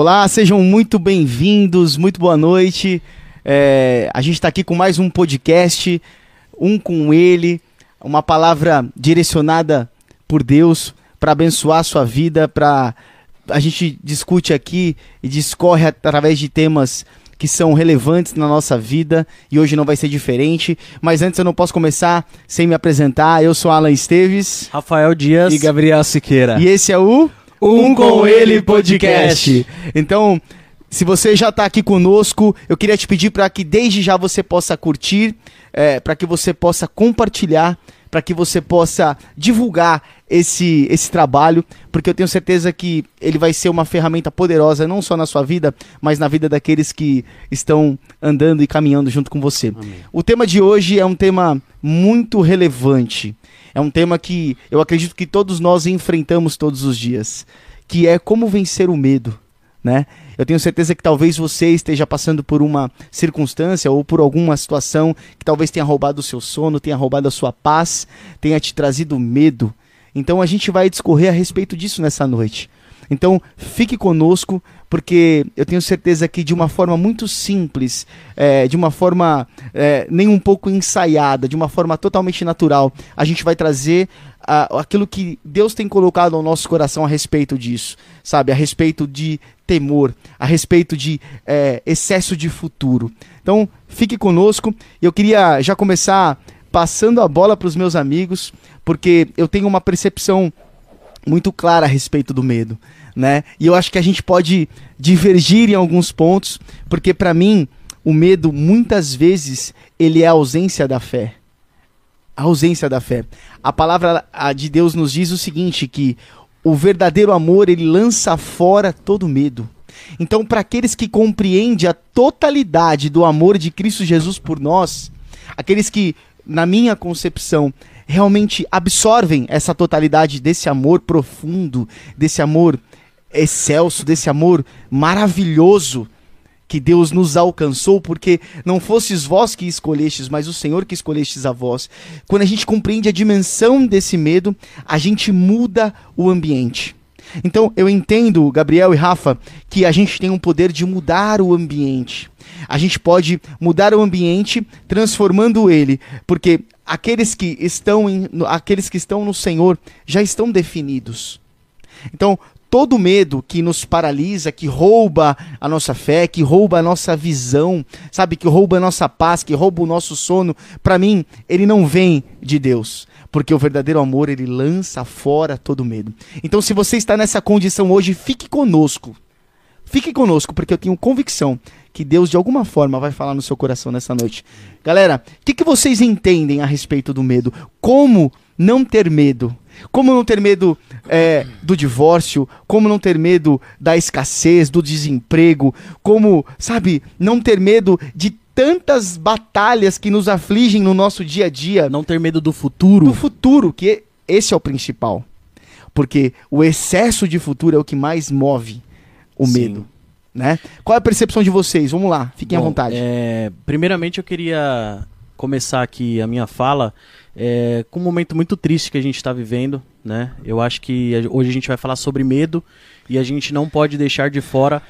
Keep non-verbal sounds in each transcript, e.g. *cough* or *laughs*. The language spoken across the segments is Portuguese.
Olá, sejam muito bem-vindos, muito boa noite. É, a gente está aqui com mais um podcast, um com ele, uma palavra direcionada por Deus para abençoar a sua vida, para a gente discute aqui e discorre através de temas que são relevantes na nossa vida e hoje não vai ser diferente. Mas antes eu não posso começar sem me apresentar. Eu sou Alan Esteves, Rafael Dias e Gabriel Siqueira. E esse é o Um com Ele Podcast. Então, se você já está aqui conosco, eu queria te pedir para que desde já você possa curtir, é, para que você possa compartilhar, para que você possa divulgar esse, esse trabalho, porque eu tenho certeza que ele vai ser uma ferramenta poderosa, não só na sua vida, mas na vida daqueles que estão andando e caminhando junto com você. Amém. O tema de hoje é um tema muito relevante. É um tema que eu acredito que todos nós enfrentamos todos os dias, que é como vencer o medo, né? Eu tenho certeza que talvez você esteja passando por uma circunstância ou por alguma situação que talvez tenha roubado o seu sono, tenha roubado a sua paz, tenha te trazido medo. Então a gente vai discorrer a respeito disso nessa noite. Então fique conosco, porque eu tenho certeza que de uma forma muito simples, é, de uma forma é, nem um pouco ensaiada, de uma forma totalmente natural, a gente vai trazer aquilo que Deus tem colocado ao nosso coração a respeito disso, sabe? A respeito de temor, a respeito de é, excesso de futuro. Então fique conosco. Eu queria já começar passando a bola para os meus amigos, porque eu tenho uma percepção muito clara a respeito do medo, né? E eu acho que a gente pode divergir em alguns pontos, porque para mim o medo muitas vezes ele é a ausência da fé. A ausência da fé. A palavra de Deus nos diz o seguinte que o verdadeiro amor ele lança fora todo medo. Então, para aqueles que compreendem a totalidade do amor de Cristo Jesus por nós, aqueles que, na minha concepção, realmente absorvem essa totalidade desse amor profundo, desse amor excelso, desse amor maravilhoso que Deus nos alcançou, porque não fostes vós que escolhestes, mas o Senhor que escolhestes a vós. Quando a gente compreende a dimensão desse medo, a gente muda o ambiente. Então eu entendo, Gabriel e Rafa, que a gente tem um poder de mudar o ambiente. A gente pode mudar o ambiente transformando ele, porque aqueles que estão em, aqueles que estão no Senhor já estão definidos. Então, todo medo que nos paralisa, que rouba a nossa fé, que rouba a nossa visão, sabe, que rouba a nossa paz, que rouba o nosso sono, para mim, ele não vem de Deus. Porque o verdadeiro amor, ele lança fora todo medo. Então, se você está nessa condição hoje, fique conosco. Fique conosco, porque eu tenho convicção que Deus, de alguma forma, vai falar no seu coração nessa noite. Galera, o que, que vocês entendem a respeito do medo? Como não ter medo? Como não ter medo é, do divórcio? Como não ter medo da escassez, do desemprego? Como, sabe, não ter medo de tantas batalhas que nos afligem no nosso dia a dia? Não ter medo do futuro. Do futuro, que esse é o principal. Porque o excesso de futuro é o que mais move o Sim. medo. Né? Qual é a percepção de vocês? Vamos lá, fiquem Bom, à vontade. é, primeiramente, eu queria começar aqui a minha fala é, com um momento muito triste que a gente está vivendo. Né? Eu acho que hoje a gente vai falar sobre medo e a gente não pode deixar de fora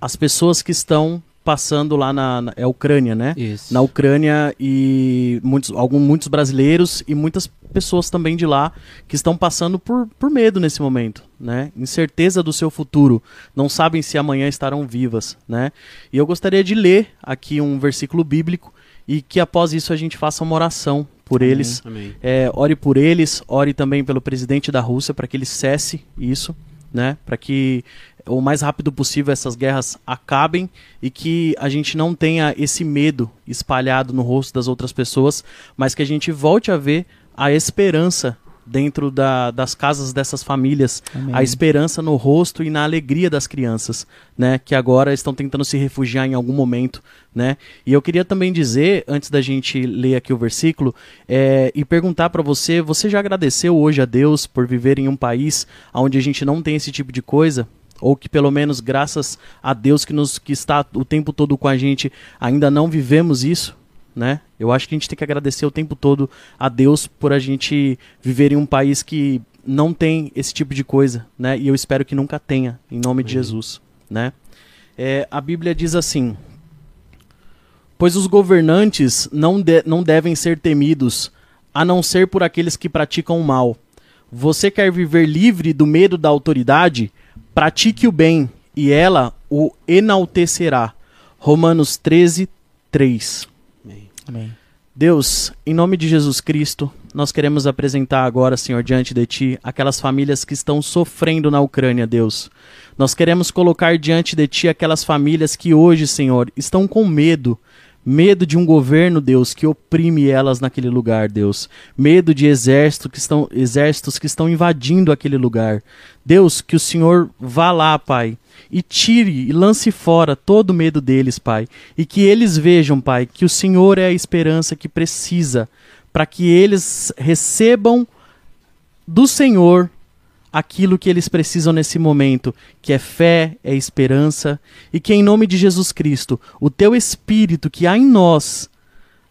as pessoas que estão passando lá na, na é Ucrânia, né? Isso. na Ucrânia e muitos, alguns, muitos brasileiros e muitas pessoas também de lá que estão passando por, por medo nesse momento, né? Incerteza do seu futuro, não sabem se amanhã estarão vivas, né? E eu gostaria de ler aqui um versículo bíblico e que após isso a gente faça uma oração por eles. Amém. É, ore por eles, ore também pelo presidente da Rússia para que ele cesse isso, né? Para que o mais rápido possível essas guerras acabem e que a gente não tenha esse medo espalhado no rosto das outras pessoas, mas que a gente volte a ver a esperança dentro da- das casas dessas famílias, Amém. a esperança no rosto e na alegria das crianças, né, que agora estão tentando se refugiar em algum momento, né? E eu queria também dizer, antes da gente ler aqui o versículo, é, e perguntar para você, você já agradeceu hoje a Deus por viver em um país onde a gente não tem esse tipo de coisa? Ou que pelo menos graças a Deus que nos que está o tempo todo com a gente, ainda não vivemos isso? Né? Eu acho que a gente tem que agradecer o tempo todo a Deus por a gente viver em um país que não tem esse tipo de coisa, né? E eu espero que nunca tenha, em nome de Jesus, né? É, a Bíblia diz assim: Pois os governantes não, de, não devem ser temidos, a não ser por aqueles que praticam o mal. Você quer viver livre do medo da autoridade? Pratique o bem, e ela o enaltecerá. Romanos 13, 3. Amém. Deus, em nome de Jesus Cristo, nós queremos apresentar agora, Senhor, diante de Ti, aquelas famílias que estão sofrendo na Ucrânia, Deus. Nós queremos colocar diante de Ti aquelas famílias que hoje, Senhor, estão com medo, Medo de um governo, Deus, que oprime elas naquele lugar, Deus. Medo de exército que estão, exércitos que estão invadindo aquele lugar. Deus, que o Senhor vá lá, Pai, e tire e lance fora todo o medo deles, Pai. E que eles vejam, Pai, que o Senhor é a esperança que precisa para que eles recebam do Senhor aquilo que eles precisam nesse momento, que é fé, é esperança, e que em nome de Jesus Cristo, o teu espírito que há em nós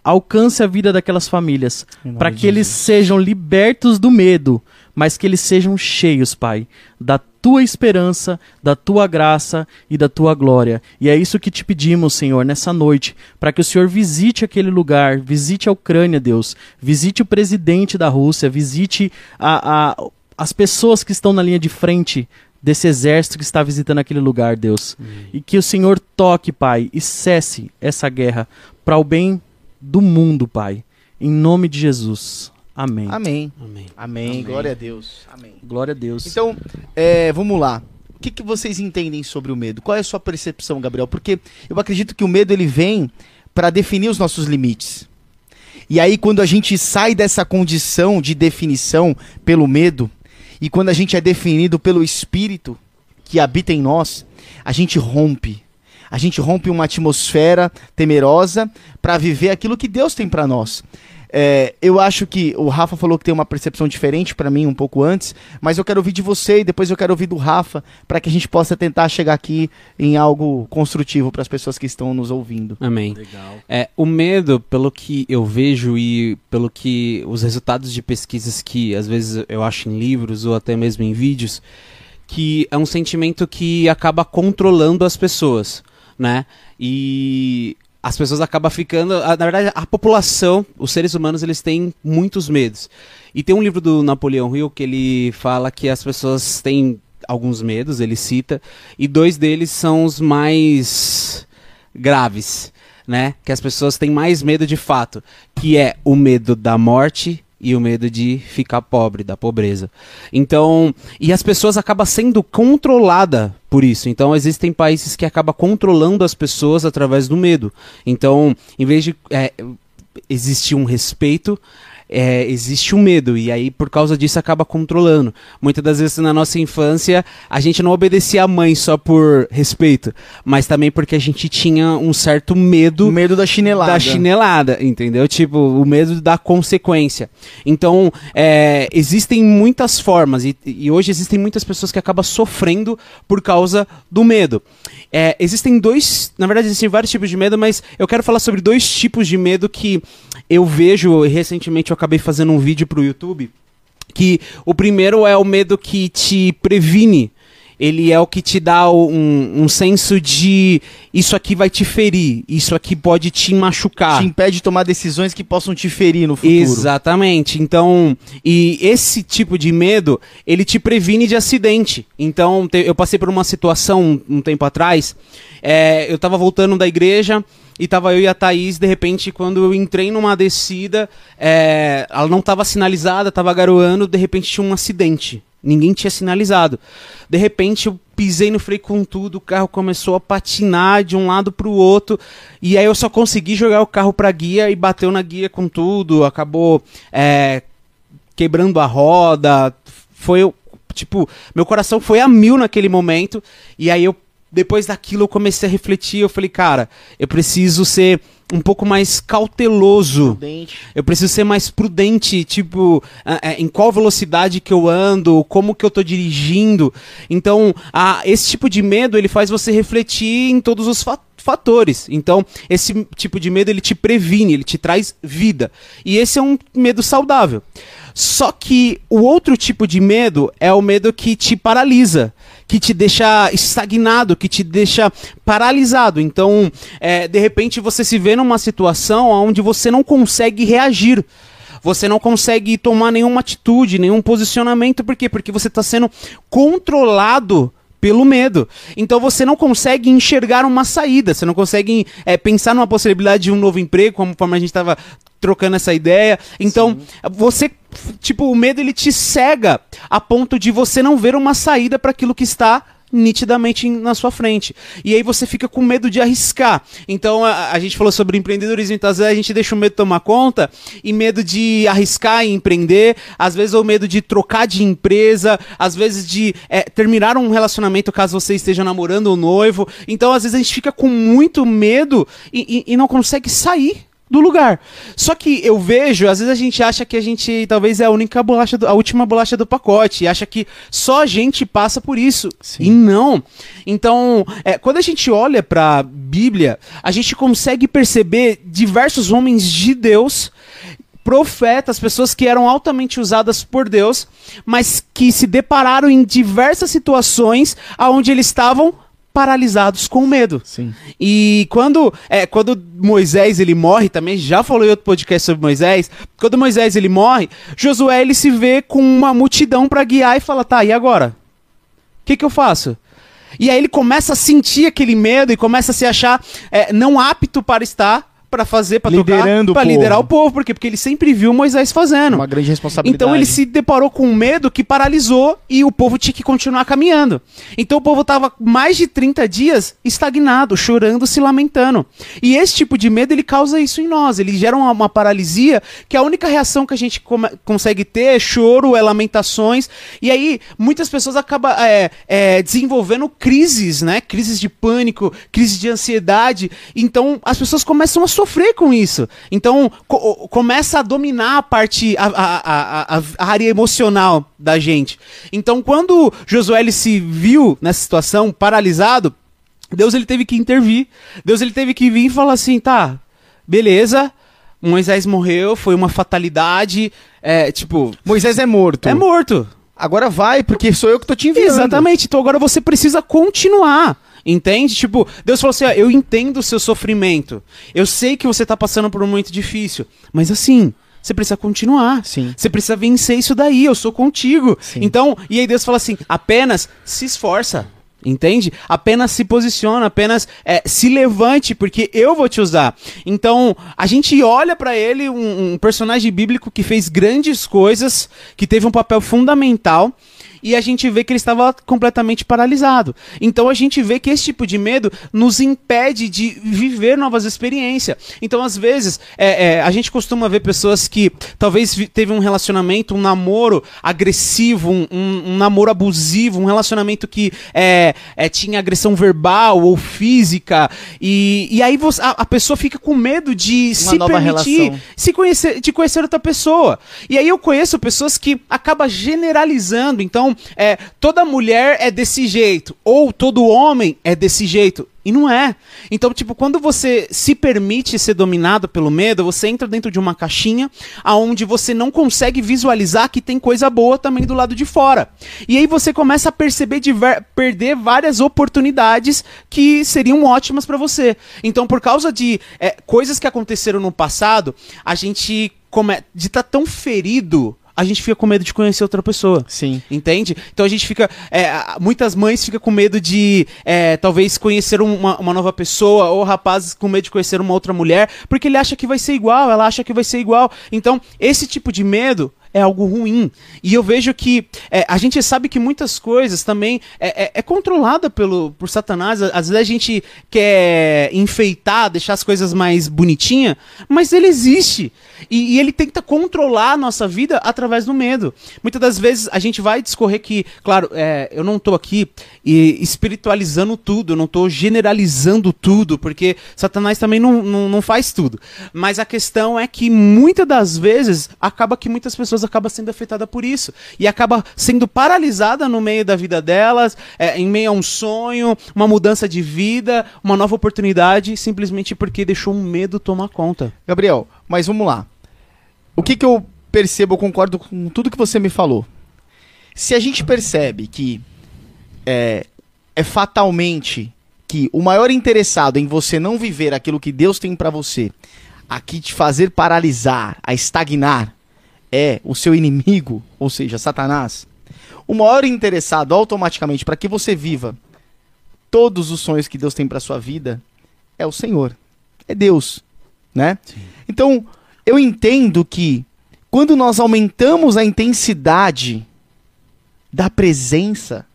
alcance a vida daquelas famílias, para que eles sejam libertos do medo, mas que eles sejam cheios, Pai, da tua esperança, da tua graça e da tua glória. E é isso que te pedimos, Senhor, nessa noite, para que o Senhor visite aquele lugar, visite a Ucrânia, Deus, visite o presidente da Rússia, visite a, a as pessoas que estão na linha de frente desse exército que está visitando aquele lugar, Deus. Hum. E que o Senhor toque, Pai, e cesse essa guerra para o bem do mundo, Pai. Em nome de Jesus. Amém. Amém. Amém. Amém. Glória a Deus. Amém. Glória a Deus. Então, é, vamos lá. O que, que vocês entendem sobre o medo? Qual é a sua percepção, Gabriel? Porque eu acredito que o medo ele vem para definir os nossos limites. E aí, quando a gente sai dessa condição de definição pelo medo, e quando a gente é definido pelo Espírito que habita em nós, a gente rompe. A gente rompe uma atmosfera temerosa para viver aquilo que Deus tem para nós. É, eu acho que o Rafa falou que tem uma percepção diferente para mim um pouco antes, mas eu quero ouvir de você e depois eu quero ouvir do Rafa para que a gente possa tentar chegar aqui em algo construtivo para as pessoas que estão nos ouvindo. Amém. Legal. É, o medo, pelo que eu vejo e pelo que os resultados de pesquisas que às vezes eu acho em livros ou até mesmo em vídeos, que é um sentimento que acaba controlando as pessoas, né? E as pessoas acabam ficando. Na verdade, a população, os seres humanos, eles têm muitos medos. E tem um livro do Napoleão Hill que ele fala que as pessoas têm alguns medos, ele cita, e dois deles são os mais graves, né? Que as pessoas têm mais medo de fato, que é o medo da morte e o medo de ficar pobre, da pobreza. Então, e as pessoas acabam sendo controlada por isso. Então, existem países que acabam controlando as pessoas através do medo. Então, em vez de é, existir um respeito, é, existe um medo e aí por causa disso acaba controlando. Muitas das vezes na nossa infância a gente não obedecia a mãe só por respeito, mas também porque a gente tinha um certo medo. O medo da chinelada. Da chinelada, entendeu? Tipo, o medo da consequência. Então, é, existem muitas formas e, e, hoje existem muitas pessoas que acabam sofrendo por causa do medo. É, existem dois, na verdade existem vários tipos de medo, mas eu quero falar sobre dois tipos de medo que eu vejo recentemente eu acabei fazendo um vídeo pro YouTube que o primeiro é o medo que te previne. Ele é o que te dá um, um senso de isso aqui vai te ferir, isso aqui pode te machucar. Te impede de tomar decisões que possam te ferir no futuro. Exatamente. Então, e esse tipo de medo, ele te previne de acidente. Então, eu passei por uma situação um, tempo atrás, é, eu tava voltando da igreja, e tava eu e a Thaís, de repente, quando eu entrei numa descida, é, ela não estava sinalizada, estava garoando, de repente tinha um acidente. Ninguém tinha sinalizado. De repente eu pisei no freio com tudo, o carro começou a patinar de um lado para o outro, e aí eu só consegui jogar o carro para guia e bateu na guia com tudo, acabou é, quebrando a roda, foi tipo, meu coração foi a mil naquele momento, e aí eu depois daquilo eu comecei a refletir, eu falei, cara, eu preciso ser um pouco mais cauteloso. Prudente. Eu preciso ser mais prudente, tipo, em qual velocidade que eu ando, como que eu tô dirigindo. Então, a, esse tipo de medo, ele faz você refletir em todos os fatores. Então, esse tipo de medo, ele te previne, ele te traz vida. E esse é um medo saudável. Só que o outro tipo de medo é o medo que te paralisa que te deixa estagnado, que te deixa paralisado. Então, é, de repente, você se vê numa situação onde você não consegue reagir. Você não consegue tomar nenhuma atitude, nenhum posicionamento. Por quê? Porque você está sendo controlado pelo medo. Então você não consegue enxergar uma saída, você não consegue é, pensar numa possibilidade de um novo emprego, como a gente estava trocando essa ideia. Então, Sim. você tipo, o medo ele te cega a ponto de você não ver uma saída para aquilo que está nitidamente na sua frente. E aí você fica com medo de arriscar. Então a, a gente falou sobre empreendedorismo, então às vezes a gente deixa o medo tomar conta e medo de arriscar e empreender, às vezes o medo de trocar de empresa, às vezes de é, terminar um relacionamento caso você esteja namorando ou noivo. Então às vezes a gente fica com muito medo e, e, e não consegue sair do lugar. Só que eu vejo, às vezes a gente acha que a gente talvez é a única bolacha, do, a última bolacha do pacote, e acha que só a gente passa por isso. Sim. E não. Então, é, quando a gente olha para a Bíblia, a gente consegue perceber diversos homens de Deus profetas, pessoas que eram altamente usadas por Deus, mas que se depararam em diversas situações aonde eles estavam paralisados com medo. Sim. E quando, é, quando Moisés ele morre, também já falou em outro podcast sobre Moisés, quando Moisés ele morre, Josué ele se vê com uma multidão para guiar e fala: "Tá, e agora? O que que eu faço?" E aí ele começa a sentir aquele medo e começa a se achar é, não apto para estar para fazer, para tocar, para liderar o povo, porque porque ele sempre viu Moisés fazendo. Uma grande responsabilidade. Então ele se deparou com um medo que paralisou e o povo tinha que continuar caminhando. Então o povo tava mais de 30 dias estagnado, chorando, se lamentando. E esse tipo de medo ele causa isso em nós, ele gera uma, uma paralisia que a única reação que a gente consegue ter é choro, é lamentações. E aí muitas pessoas acabam é, é, desenvolvendo crises, né? Crises de pânico, crises de ansiedade. Então as pessoas começam a sofrer sofrer com isso. Então, co começa a dominar a parte, a, a, a, a, área emocional da gente. Então, quando Josué ele se viu nessa situação, paralisado, Deus ele teve que intervir. Deus ele teve que vir e falar assim, tá, beleza, Moisés morreu, foi uma fatalidade, é, tipo... Moisés é morto. É morto. Agora vai, porque sou eu que tô te enviando. Exatamente, então agora você precisa continuar. Entende? Tipo, Deus falou assim: ó, eu entendo o seu sofrimento. Eu sei que você tá passando por um momento difícil. Mas assim, você precisa continuar. Sim. Você precisa vencer isso daí. Eu sou contigo. Sim. Então, e aí Deus fala assim: apenas se esforça. Entende? Apenas se posiciona, apenas é, se levante, porque eu vou te usar. Então, a gente olha para ele, um, um personagem bíblico que fez grandes coisas, que teve um papel fundamental e a gente vê que ele estava completamente paralisado. Então a gente vê que esse tipo de medo nos impede de viver novas experiências. Então, às vezes, é, é, a gente costuma ver pessoas que talvez teve um relacionamento, um namoro agressivo, um, um, um namoro abusivo, um relacionamento que é, é tinha agressão verbal ou física, e, e aí você, a, a, pessoa fica com medo de Uma se permitir se conhecer, de conhecer outra pessoa. E aí eu conheço pessoas que acabam generalizando, então é, toda mulher é desse jeito, ou todo homem é desse jeito. E não é. Então, tipo, quando você se permite ser dominado pelo medo, você entra dentro de uma caixinha aonde você não consegue visualizar que tem coisa boa também do lado de fora. E aí você começa a perceber perder várias oportunidades que seriam ótimas para você. Então, por causa de é, coisas que aconteceram no passado, a gente come... de estar tá tão ferido a gente fica com medo de conhecer outra pessoa. Sim. Entende? Então a gente fica. É, muitas mães ficam com medo de é, talvez conhecer uma, uma nova pessoa, ou rapazes com medo de conhecer uma outra mulher, porque ele acha que vai ser igual, ela acha que vai ser igual. Então, esse tipo de medo é algo ruim. E eu vejo que é, a gente sabe que muitas coisas também é, é, é, controlada pelo, por Satanás. Às vezes a gente quer enfeitar, deixar as coisas mais bonitinhas, mas ele existe. E, e, ele tenta controlar a nossa vida através do medo. Muitas das vezes a gente vai discorrer que, claro, é, eu não estou aqui espiritualizando tudo, eu não estou generalizando tudo, porque Satanás também não, não, não faz tudo. Mas a questão é que muitas das vezes acaba que muitas pessoas acabam sendo afetadas por isso. E acaba sendo paralisada no meio da vida delas, é, em meio a um sonho, uma mudança de vida, uma nova oportunidade, simplesmente porque deixou um medo tomar conta. Gabriel, mas vamos lá. O que, que eu percebo, eu concordo com tudo que você me falou. Se a gente percebe que é, é fatalmente que o maior interessado em você não viver aquilo que Deus tem para você, aqui te fazer paralisar, a estagnar, é o seu inimigo, ou seja, Satanás. O maior interessado automaticamente para que você viva todos os sonhos que Deus tem para sua vida é o Senhor, é Deus, né? Sim. Então, eu entendo que quando nós aumentamos a intensidade da presença,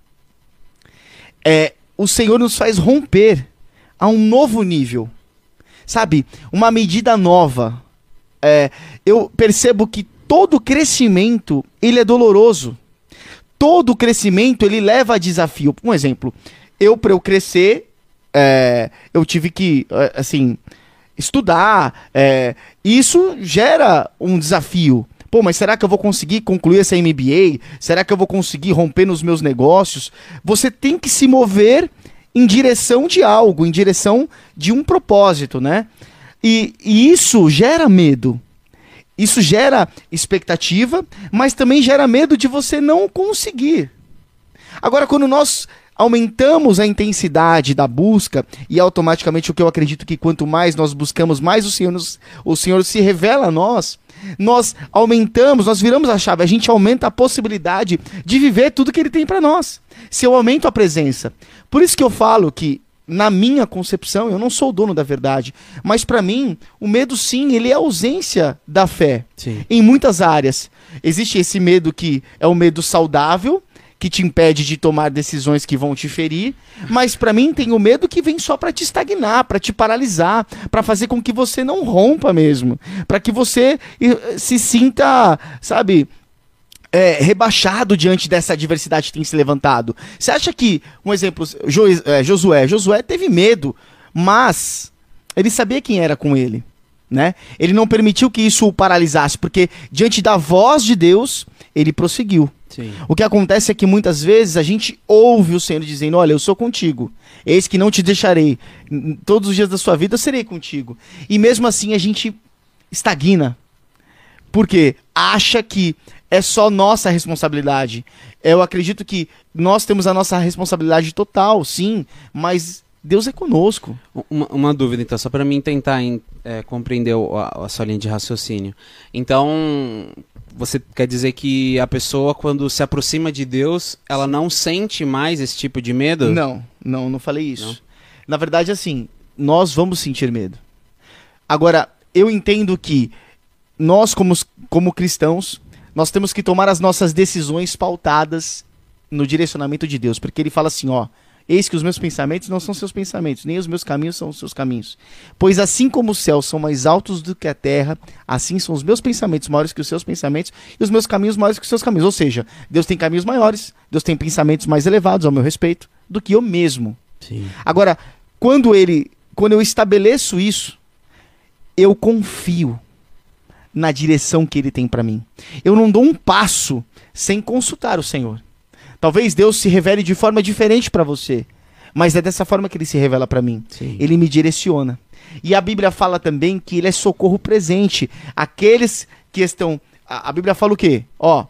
é, o Senhor nos faz romper a um novo nível. Sabe? Uma medida nova. É, eu percebo que todo crescimento, ele é doloroso. Todo crescimento, ele leva a desafio. Um exemplo. Eu, para eu crescer, é, eu tive que, é, assim, estudar. É, isso gera um desafio. Pô, mas será que eu vou conseguir concluir essa MBA? Será que eu vou conseguir romper nos meus negócios? Você tem que se mover em direção de algo, em direção de um propósito, né? E, e isso gera medo. Isso gera expectativa, mas também gera medo de você não conseguir. Agora, quando nós aumentamos a intensidade da busca e automaticamente o que eu acredito que quanto mais nós buscamos, mais o Senhor, nos, o Senhor se revela a nós. Nós aumentamos, nós viramos a chave, a gente aumenta a possibilidade de viver tudo que ele tem para nós. Se eu aumento a presença. Por isso que eu falo que na minha concepção, eu não sou o dono da verdade, mas para mim, o medo sim, ele é a ausência da fé. Sim. Em muitas áreas. Existe esse medo que é o medo saudável, que te impede de tomar decisões que vão te ferir, mas para mim tem o medo que vem só para te estagnar, para te paralisar, para fazer com que você não rompa mesmo, para que você eh, se sinta, sabe, é, rebaixado diante dessa adversidade que tem se levantado. Você acha que, um exemplo, jo, é, Josué, Josué teve medo, mas ele sabia quem era com ele, né? Ele não permitiu que isso o paralisasse, porque diante da voz de Deus, ele prosseguiu. Sim. O que acontece é que muitas vezes a gente ouve o Senhor dizendo: Olha, eu sou contigo, eis que não te deixarei, todos os dias da sua vida eu serei contigo. E mesmo assim a gente estagna, porque acha que é só nossa responsabilidade. Eu acredito que nós temos a nossa responsabilidade total, sim, mas Deus é conosco. Uma, uma dúvida, então, só para mim tentar é, compreender a, a sua linha de raciocínio. Então, você quer dizer que a pessoa, quando se aproxima de Deus, ela não sente mais esse tipo de medo? Não, não, não falei isso. Não. Na verdade, assim, nós vamos sentir medo. Agora, eu entendo que nós, como, como cristãos, nós temos que tomar as nossas decisões pautadas no direcionamento de Deus, porque ele fala assim, ó, Eis que os meus pensamentos não são seus pensamentos, nem os meus caminhos são os seus caminhos. Pois assim como os céus são mais altos do que a terra, assim são os meus pensamentos maiores que os seus pensamentos e os meus caminhos maiores que os seus caminhos. Ou seja, Deus tem caminhos maiores, Deus tem pensamentos mais elevados ao meu respeito do que eu mesmo. Sim. Agora, quando ele, quando eu estabeleço isso, eu confio na direção que ele tem para mim. Eu não dou um passo sem consultar o Senhor. Talvez Deus se revele de forma diferente para você, mas é dessa forma que ele se revela para mim. Sim. Ele me direciona. E a Bíblia fala também que ele é socorro presente. Aqueles que estão. A, a Bíblia fala o quê? Ó,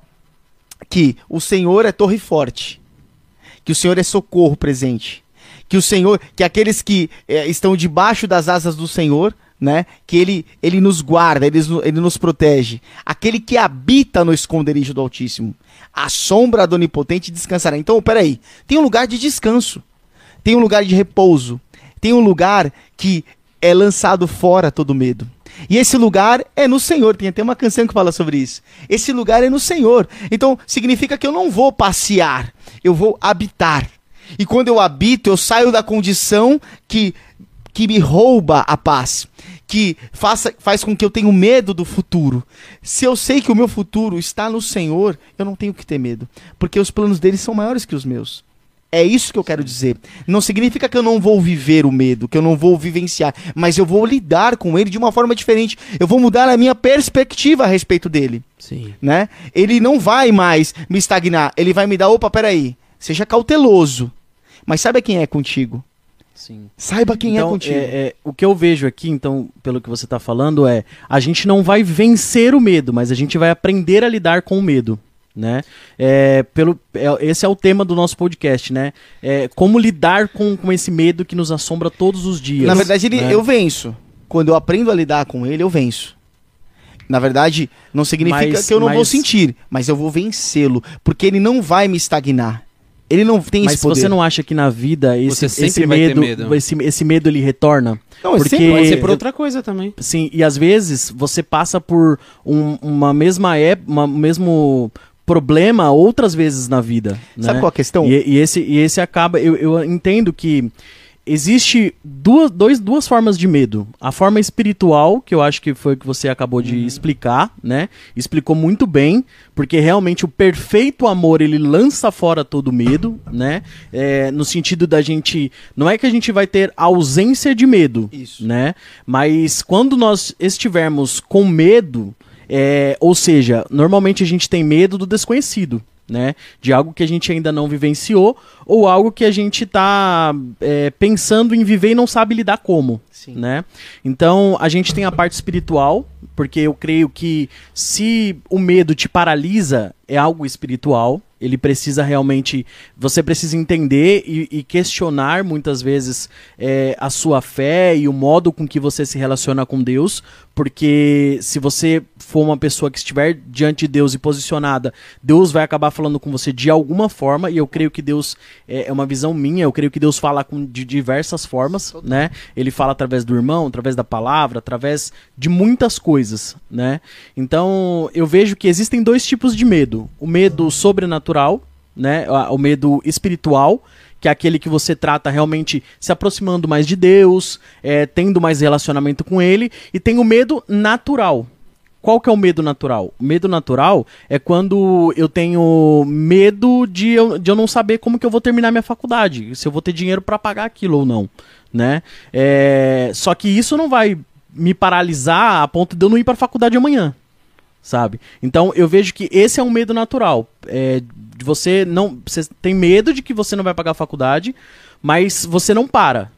que o Senhor é torre forte, que o Senhor é socorro presente, que o Senhor, que aqueles que é, estão debaixo das asas do Senhor né? Que ele, ele nos guarda, ele, ele nos protege. Aquele que habita no esconderijo do Altíssimo. A sombra do Onipotente descansará. Então, peraí. Tem um lugar de descanso. Tem um lugar de repouso. Tem um lugar que é lançado fora todo medo. E esse lugar é no Senhor. Tem até uma canção que fala sobre isso. Esse lugar é no Senhor. Então, significa que eu não vou passear. Eu vou habitar. E quando eu habito, eu saio da condição que que me rouba a paz, que faça, faz com que eu tenha medo do futuro. Se eu sei que o meu futuro está no Senhor, eu não tenho que ter medo, porque os planos dele são maiores que os meus. É isso que eu quero dizer. Não significa que eu não vou viver o medo, que eu não vou vivenciar, mas eu vou lidar com ele de uma forma diferente. Eu vou mudar a minha perspectiva a respeito dele. Sim. Né? Ele não vai mais me estagnar, ele vai me dar, opa, peraí, seja cauteloso. Mas sabe quem é contigo? Sim. Saiba quem é então, é contigo. É, é, o que eu vejo aqui, então, pelo que você está falando, é a gente não vai vencer o medo, mas a gente vai aprender a lidar com o medo. né? É, pelo, é, esse é o tema do nosso podcast, né? É, como lidar com, com esse medo que nos assombra todos os dias. Na verdade, ele, né? eu venço. Quando eu aprendo a lidar com ele, eu venço. Na verdade, não significa Mas- que eu não vou mas- sentir, mas eu vou vencê-lo, porque ele não vai me estagnar. Ele não tem Mas esse poder. você não acha que na vida esse, esse medo, medo. Esse, esse medo ele retorna? Não, eu porque- sempre- Pode ser por outra coisa também. Sim, e às vezes você passa por um- uma mesma época, uma mesmo problema outras vezes na vida. Sabe né? qual a questão? E, e esse, e esse acaba. Eu, eu entendo que existe duas, dois, duas formas de medo. A forma espiritual, que eu acho que foi o que você acabou de explicar, né? Explicou muito bem, porque realmente o perfeito amor ele lança fora todo medo, né? É, no sentido da gente. Não é que a gente vai ter ausência de medo, Isso. né? Mas quando nós estivermos com medo, é, ou seja, normalmente a gente tem medo do desconhecido, né? De algo que a gente ainda não vivenciou ou algo que a gente está pensando em viver e não sabe lidar como, Sim. né? Então a gente tem a parte espiritual, porque eu creio que se o medo te paralisa, é algo espiritual. Ele precisa realmente. Você precisa entender e, e questionar muitas vezes é, a sua fé e o modo com que você se relaciona com Deus. Porque se você for uma pessoa que estiver diante de Deus e posicionada, Deus vai acabar falando com você de alguma forma. E eu creio que Deus é, é uma visão minha. Eu creio que Deus fala com, de diversas formas, né? Ele fala através do irmão, através da palavra, através de muitas coisas, né? Então eu vejo que existem dois tipos de medo: o medo sobrenatural, né? O medo espiritual, que é aquele que você trata realmente se aproximando mais de Deus, é, tendo mais relacionamento com Ele, e tem o medo natural. Qual que é o medo natural? O medo natural é quando eu tenho medo de eu, de eu não saber como que eu vou terminar minha faculdade, se eu vou ter dinheiro para pagar aquilo ou não, né? É, só que isso não vai me paralisar a ponto de eu não ir para a faculdade amanhã, sabe? Então eu vejo que esse é um medo natural. É, de você não. Você tem medo de que você não vai pagar a faculdade, mas você não para.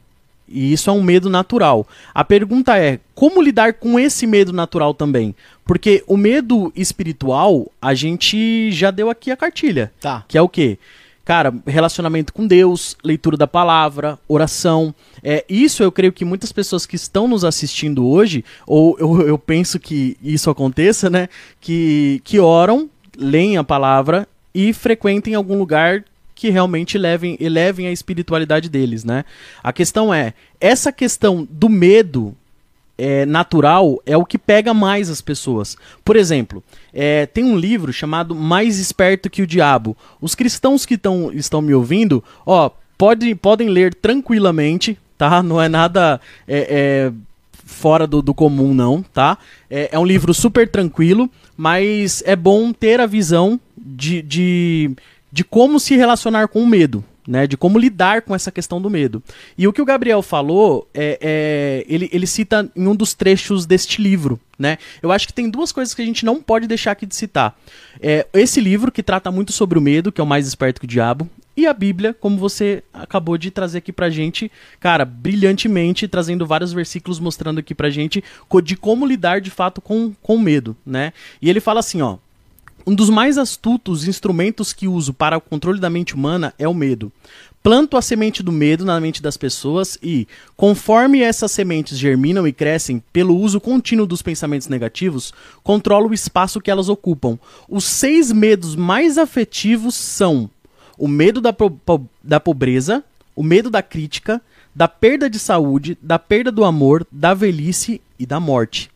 E isso é um medo natural. A pergunta é: como lidar com esse medo natural também? Porque o medo espiritual, a gente já deu aqui a cartilha. Tá. Que é o quê? Cara, relacionamento com Deus, leitura da palavra, oração. É, isso eu creio que muitas pessoas que estão nos assistindo hoje, ou eu, eu penso que isso aconteça, né? Que, que oram, leem a palavra e frequentem algum lugar que realmente levem, elevem a espiritualidade deles, né? A questão é, essa questão do medo é, natural é o que pega mais as pessoas. Por exemplo, é, tem um livro chamado Mais Esperto que o Diabo. Os cristãos que tão, estão me ouvindo, ó, pode, podem ler tranquilamente, tá? *laughs* Não é nada é, é, fora do, do comum, não, tá? É, é um livro super tranquilo, mas é bom ter a visão de, de, de como se relacionar com o medo. Né, de como lidar com essa questão do medo. E o que o Gabriel falou, é, é, ele, ele cita em um dos trechos deste livro. Né? Eu acho que tem duas coisas que a gente não pode deixar aqui de citar. É, esse livro, que trata muito sobre o medo, que é o mais esperto que o diabo, e a Bíblia, como você acabou de trazer aqui pra gente, cara, brilhantemente, trazendo vários versículos mostrando aqui pra gente de como lidar de fato com, com medo, né? E ele fala assim, ó. Um dos mais astutos instrumentos que uso para o controle da mente humana é o medo. Planto a semente do medo na mente das pessoas e, conforme essas sementes germinam e crescem pelo uso contínuo dos pensamentos negativos, controlo o espaço que elas ocupam. Os seis medos mais afetivos são o medo da, po- da pobreza, o medo da crítica, da perda de saúde, da perda do amor, da velhice e da morte.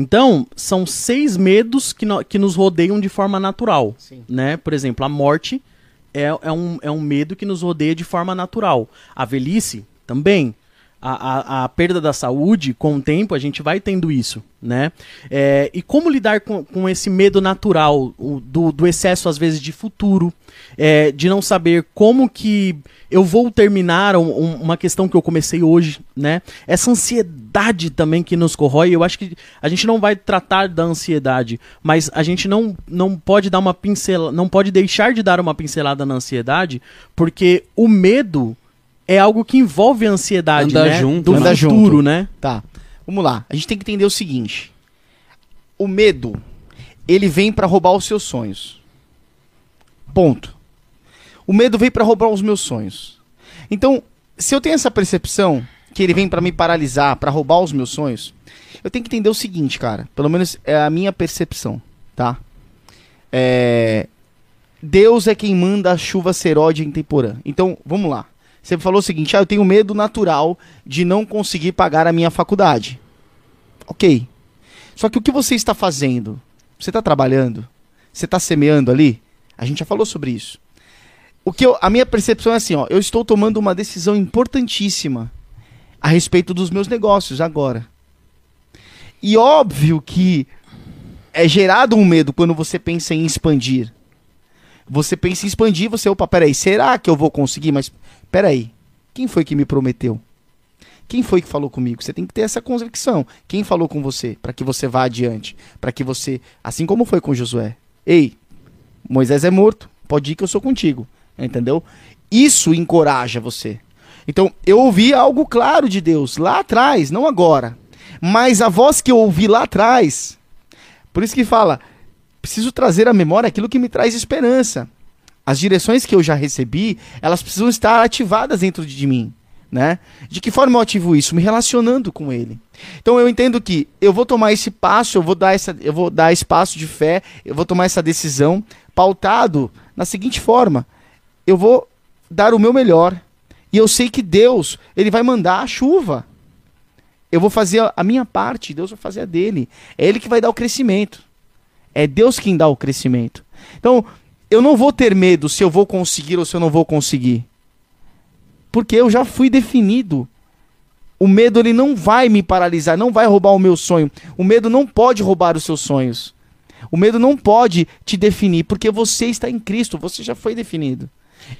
Então, são seis medos que, no- que nos rodeiam de forma natural. Sim. Né? Por exemplo, a morte é, é, um, é um medo que nos rodeia de forma natural. A velhice também. A, a, a perda da saúde, com o tempo, a gente vai tendo isso, né? É, e como lidar com, com esse medo natural, o- do, do excesso, às vezes, de futuro, é, de não saber como que eu vou terminar um- um- uma questão que eu comecei hoje, né? Essa ansiedade também que nos corrói, eu acho que a gente não vai tratar da ansiedade, mas a gente não, não pode dar uma pincela, não pode deixar de dar uma pincelada na ansiedade, porque o medo é algo que envolve a ansiedade, Anda né? junto, do né? Anda futuro, junto. né? Tá. Vamos lá. A gente tem que entender o seguinte: o medo, ele vem pra roubar os seus sonhos. Ponto. O medo veio para roubar os meus sonhos. Então, se eu tenho essa percepção que ele vem para me paralisar, para roubar os meus sonhos, eu tenho que entender o seguinte, cara. Pelo menos é a minha percepção, tá? É... Deus é quem manda a chuva seródia em temporã. Então, vamos lá. Você falou o seguinte: ah, eu tenho medo natural de não conseguir pagar a minha faculdade. Ok. Só que o que você está fazendo? Você está trabalhando? Você está semeando ali? A gente já falou sobre isso. O que eu, a minha percepção é assim, ó, eu estou tomando uma decisão importantíssima a respeito dos meus negócios agora. E óbvio que é gerado um medo quando você pensa em expandir. Você pensa em expandir, você, opa, peraí, será que eu vou conseguir? Mas, peraí, quem foi que me prometeu? Quem foi que falou comigo? Você tem que ter essa convicção. Quem falou com você? Para que você vá adiante. Para que você. Assim como foi com Josué. Ei, Moisés é morto. Pode ir que eu sou contigo. Entendeu? Isso encoraja você. Então, eu ouvi algo claro de Deus lá atrás, não agora. Mas a voz que eu ouvi lá atrás. Por isso que fala: preciso trazer à memória aquilo que me traz esperança. As direções que eu já recebi, elas precisam estar ativadas dentro de mim né? De que forma eu ativo isso? Me relacionando com ele. Então eu entendo que eu vou tomar esse passo, eu vou dar essa, eu vou dar espaço de fé, eu vou tomar essa decisão pautado na seguinte forma: eu vou dar o meu melhor e eu sei que Deus ele vai mandar a chuva. Eu vou fazer a minha parte, Deus vai fazer a dele. É ele que vai dar o crescimento. É Deus quem dá o crescimento. Então, eu não vou ter medo se eu vou conseguir ou se eu não vou conseguir. Porque eu já fui definido. O medo ele não vai me paralisar, não vai roubar o meu sonho. O medo não pode roubar os seus sonhos. O medo não pode te definir, porque você está em Cristo, você já foi definido.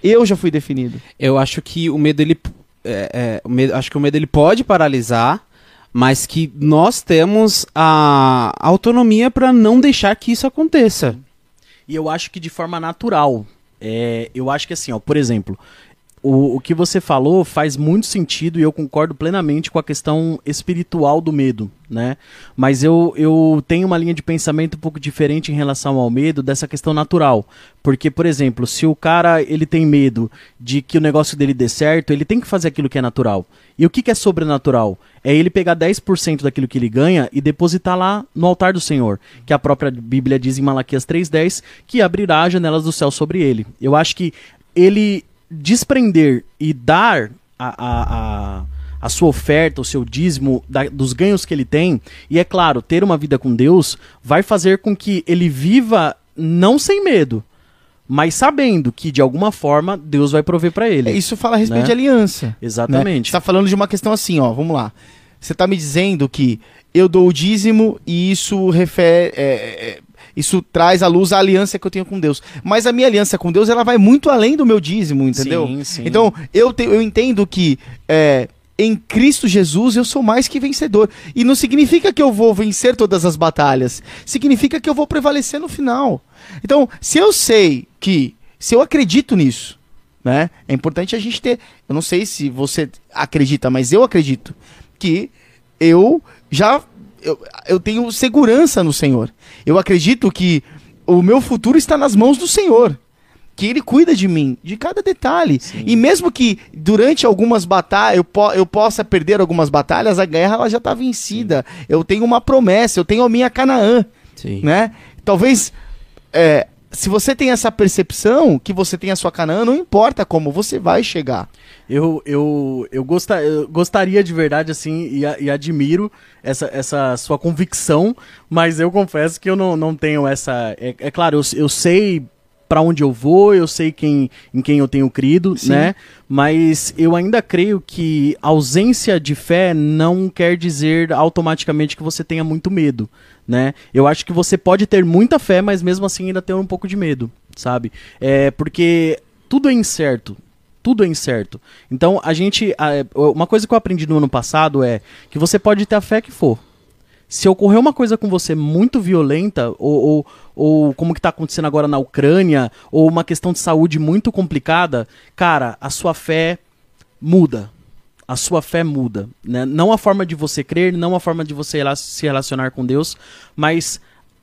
Eu já fui definido. Eu acho que o medo ele, é, é, o medo, acho que o medo ele pode paralisar, mas que nós temos a autonomia para não deixar que isso aconteça. E eu acho que de forma natural. É, eu acho que assim, ó, por exemplo, o, o que você falou faz muito sentido e eu concordo plenamente com a questão espiritual do medo, né? Mas eu, eu tenho uma linha de pensamento um pouco diferente em relação ao medo dessa questão natural. Porque, por exemplo, se o cara ele tem medo de que o negócio dele dê certo, ele tem que fazer aquilo que é natural. E o que, que é sobrenatural? É ele pegar 10% daquilo que ele ganha e depositar lá no altar do Senhor. Que a própria Bíblia diz em Malaquias 3,10 que abrirá as janelas do céu sobre ele. Eu acho que ele desprender e dar a, a, a, a sua oferta, o seu dízimo da, dos ganhos que ele tem, e é claro, ter uma vida com Deus vai fazer com que ele viva não sem medo, mas sabendo que de alguma forma Deus vai prover para ele. Isso fala a respeito né? de aliança. Exatamente. Né? Você tá falando de uma questão assim, ó, vamos lá. Você tá me dizendo que eu dou o dízimo e isso refere, é, é, isso traz à luz a aliança que eu tenho com Deus. Mas a minha aliança com Deus, ela vai muito além do meu dízimo, entendeu? Sim, sim. Então, eu, te, eu entendo que é, em Cristo Jesus eu sou mais que vencedor. E não significa que eu vou vencer todas as batalhas. Significa que eu vou prevalecer no final. Então, se eu sei que, se eu acredito nisso, né? É importante a gente ter. Eu não sei se você acredita, mas eu acredito que eu já eu, eu tenho segurança no Senhor. Eu acredito que o meu futuro está nas mãos do Senhor. Que Ele cuida de mim, de cada detalhe. Sim. E mesmo que durante algumas batalhas eu, po eu possa perder algumas batalhas, a guerra ela já está vencida. Sim. Eu tenho uma promessa, eu tenho a minha Canaã. Sim. Né? Talvez é, se você tem essa percepção que você tem a sua Canaã, não importa como, você vai chegar. Eu, eu, eu, gostar, eu gostaria de verdade, assim, e, e, admiro essa, essa sua convicção, mas eu confesso que eu não, não tenho essa. É, é claro, eu, eu sei para onde eu vou, eu sei quem, em quem eu tenho crido, Sim. né? Mas eu ainda creio que ausência de fé não quer dizer automaticamente que você tenha muito medo, né? Eu acho que você pode ter muita fé, mas mesmo assim ainda ter um pouco de medo, sabe? É porque tudo é incerto, tudo é incerto. Então, a gente. Uma coisa que eu aprendi no ano passado é que você pode ter a fé que for. Se ocorrer uma coisa com você muito violenta, ou, ou, ou como que está acontecendo agora na Ucrânia, ou uma questão de saúde muito complicada, cara, a sua fé muda. A sua fé muda. Né? Não a forma de você crer, não a forma de você se relacionar com Deus, mas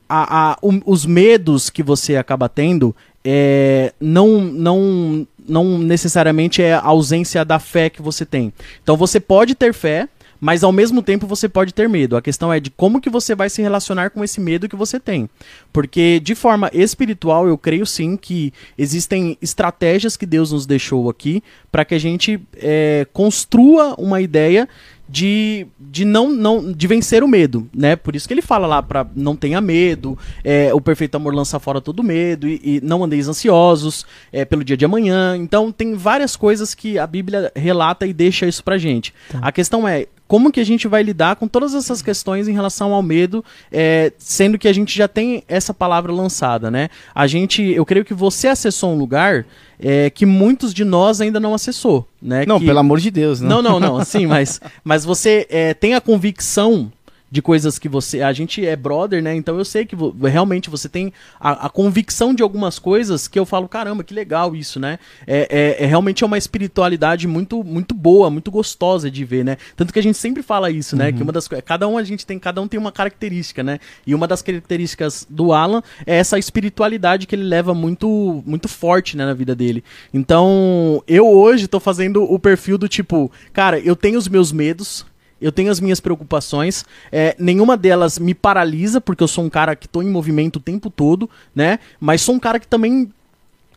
a, a, os medos que você acaba tendo, é, não, não, não necessariamente é a ausência da fé que você tem. Então você pode ter fé, mas ao mesmo tempo você pode ter medo. A questão é de como que você vai se relacionar com esse medo que você tem. Porque de forma espiritual, eu creio sim que existem estratégias que Deus nos deixou aqui para que a gente é, construa uma ideia de, de não, não de vencer o medo, né? Por isso que ele fala lá para não tenha medo, é, o perfeito amor lança fora todo medo e, e não andeis ansiosos é, pelo dia de amanhã. Então tem várias coisas que a Bíblia relata e deixa isso pra gente. Tá. A questão é como que a gente vai lidar com todas essas questões em relação ao medo, é, sendo que a gente já tem essa palavra lançada, né? A gente, eu creio que você acessou um lugar é, que muitos de nós ainda não acessou, né? Não, que... pelo amor de Deus, né? Não, não, não, *laughs* sim, mas, mas você é, tem a convicção de coisas que você. A gente é brother, né? Então eu sei que vo, realmente você tem a, a, convicção de algumas coisas que eu falo, caramba, que legal isso, né? É, é, é, realmente é uma espiritualidade muito, muito boa, muito gostosa de ver, né? Tanto que a gente sempre fala isso, né? Uhum. Que uma das Cada um a gente tem, cada um tem uma característica, né? E uma das características do Alan é essa espiritualidade que ele leva muito, muito forte né, na vida dele. Então, eu hoje tô fazendo o perfil do tipo, cara, eu tenho os meus medos eu tenho as minhas preocupações, é, nenhuma delas me paralisa, porque eu sou um cara que tô em movimento o tempo todo, né? Mas sou um cara que também,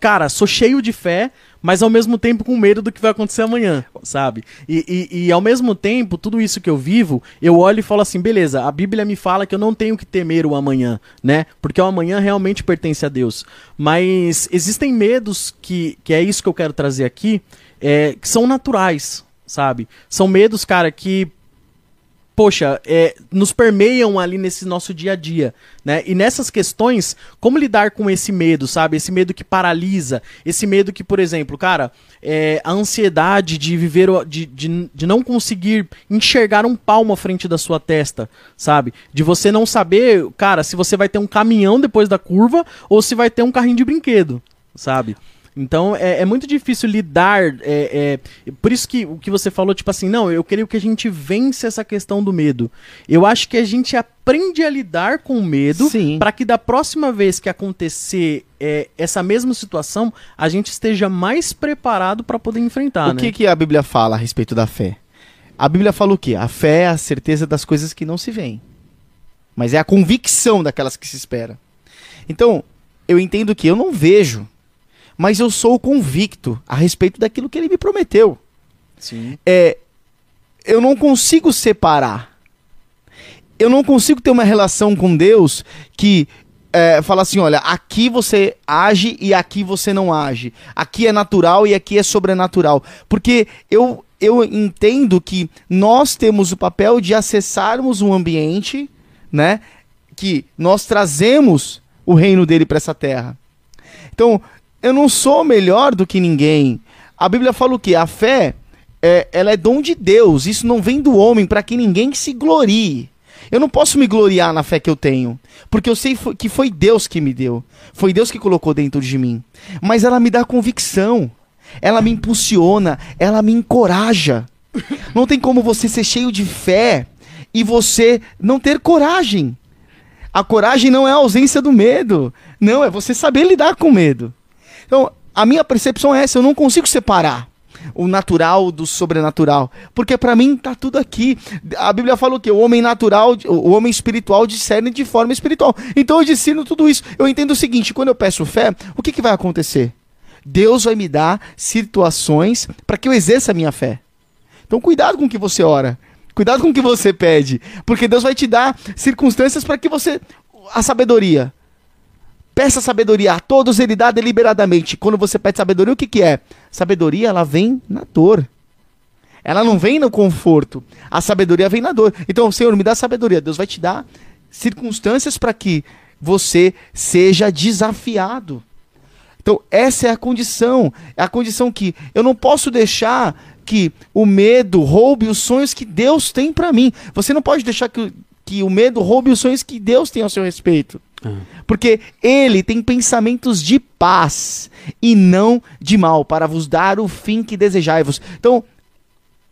cara, sou cheio de fé, mas ao mesmo tempo com medo do que vai acontecer amanhã, sabe? E, e, e, ao mesmo tempo, tudo isso que eu vivo, eu olho e falo assim, beleza, a Bíblia me fala que eu não tenho que temer o amanhã, né? Porque o amanhã realmente pertence a Deus. Mas existem medos que, que é isso que eu quero trazer aqui, é, que são naturais, sabe? São medos, cara, que poxa, é, nos permeiam ali nesse nosso dia a dia, né? E nessas questões, como lidar com esse medo, sabe? Esse medo que paralisa, esse medo que, por exemplo, cara, é, a ansiedade de viver, de, de, de não conseguir enxergar um palmo à frente da sua testa, sabe? De você não saber, cara, se você vai ter um caminhão depois da curva ou se vai ter um carrinho de brinquedo, sabe? Então é, é muito difícil lidar. É, é, por isso que o que você falou, tipo assim, não, eu creio que a gente vence essa questão do medo. Eu acho que a gente aprende a lidar com o medo para que da próxima vez que acontecer é, essa mesma situação, a gente esteja mais preparado para poder enfrentar. O né? que, que a Bíblia fala a respeito da fé? A Bíblia fala o quê? A fé é a certeza das coisas que não se veem. Mas é a convicção daquelas que se espera. Então, eu entendo que eu não vejo mas eu sou convicto a respeito daquilo que ele me prometeu. Sim. É, eu não consigo separar. Eu não consigo ter uma relação com Deus que é, fala assim: olha, aqui você age e aqui você não age. Aqui é natural e aqui é sobrenatural. Porque eu, eu entendo que nós temos o papel de acessarmos um ambiente, né? Que nós trazemos o reino dele para essa terra. Então, eu não sou melhor do que ninguém. A Bíblia fala o quê? A fé, é, ela é dom de Deus. Isso não vem do homem para que ninguém se glorie. Eu não posso me gloriar na fé que eu tenho, porque eu sei que foi Deus que me deu. Foi Deus que colocou dentro de mim. Mas ela me dá convicção. Ela me impulsiona, ela me encoraja. Não tem como você ser cheio de fé e você não ter coragem. A coragem não é a ausência do medo. Não, é você saber lidar com medo. Então, a minha percepção é essa, eu não consigo separar o natural do sobrenatural, porque para mim tá tudo aqui. A Bíblia fala o que o homem natural, o homem espiritual discerne de forma espiritual. Então eu discerno tudo isso. Eu entendo o seguinte, quando eu peço fé, o que, que vai acontecer? Deus vai me dar situações para que eu exerça a minha fé. Então cuidado com o que você ora. Cuidado com o que você pede, porque Deus vai te dar circunstâncias para que você a sabedoria, Peça sabedoria a todos, ele dá deliberadamente. Quando você pede sabedoria, o que, que é? Sabedoria, ela vem na dor. Ela não vem no conforto. A sabedoria vem na dor. Então, Senhor, me dá sabedoria. Deus vai te dar circunstâncias para que você seja desafiado. Então, essa é a condição. É a condição que eu não posso deixar que o medo roube os sonhos que Deus tem para mim. Você não pode deixar que, que o medo roube os sonhos que Deus tem ao seu respeito. Porque ele tem pensamentos de paz e não de mal, para vos dar o fim que desejai-vos. Então,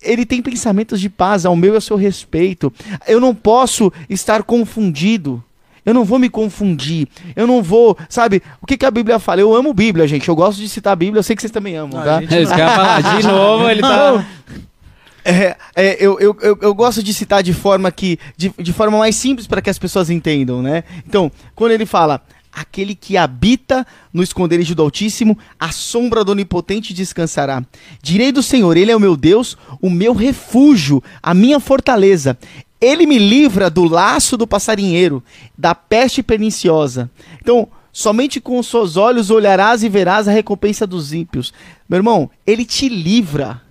ele tem pensamentos de paz ao meu e ao seu respeito. Eu não posso estar confundido. Eu não vou me confundir. Eu não vou, sabe? O que, que a Bíblia fala? Eu amo Bíblia, gente. Eu gosto de citar a Bíblia. Eu sei que vocês também amam, Ah, tá? gente, É falar. *laughs* De novo, ele tá. É, é, eu, eu, eu, eu gosto de citar de forma que de, de forma mais simples para que as pessoas entendam, né? Então, quando ele fala aquele que habita no esconderijo do Altíssimo, a sombra do Onipotente descansará. Direi do Senhor, ele é o meu Deus, o meu refúgio, a minha fortaleza. Ele me livra do laço do passarinheiro, da peste perniciosa. Então, somente com os seus olhos olharás e verás a recompensa dos ímpios. Meu irmão, ele te livra.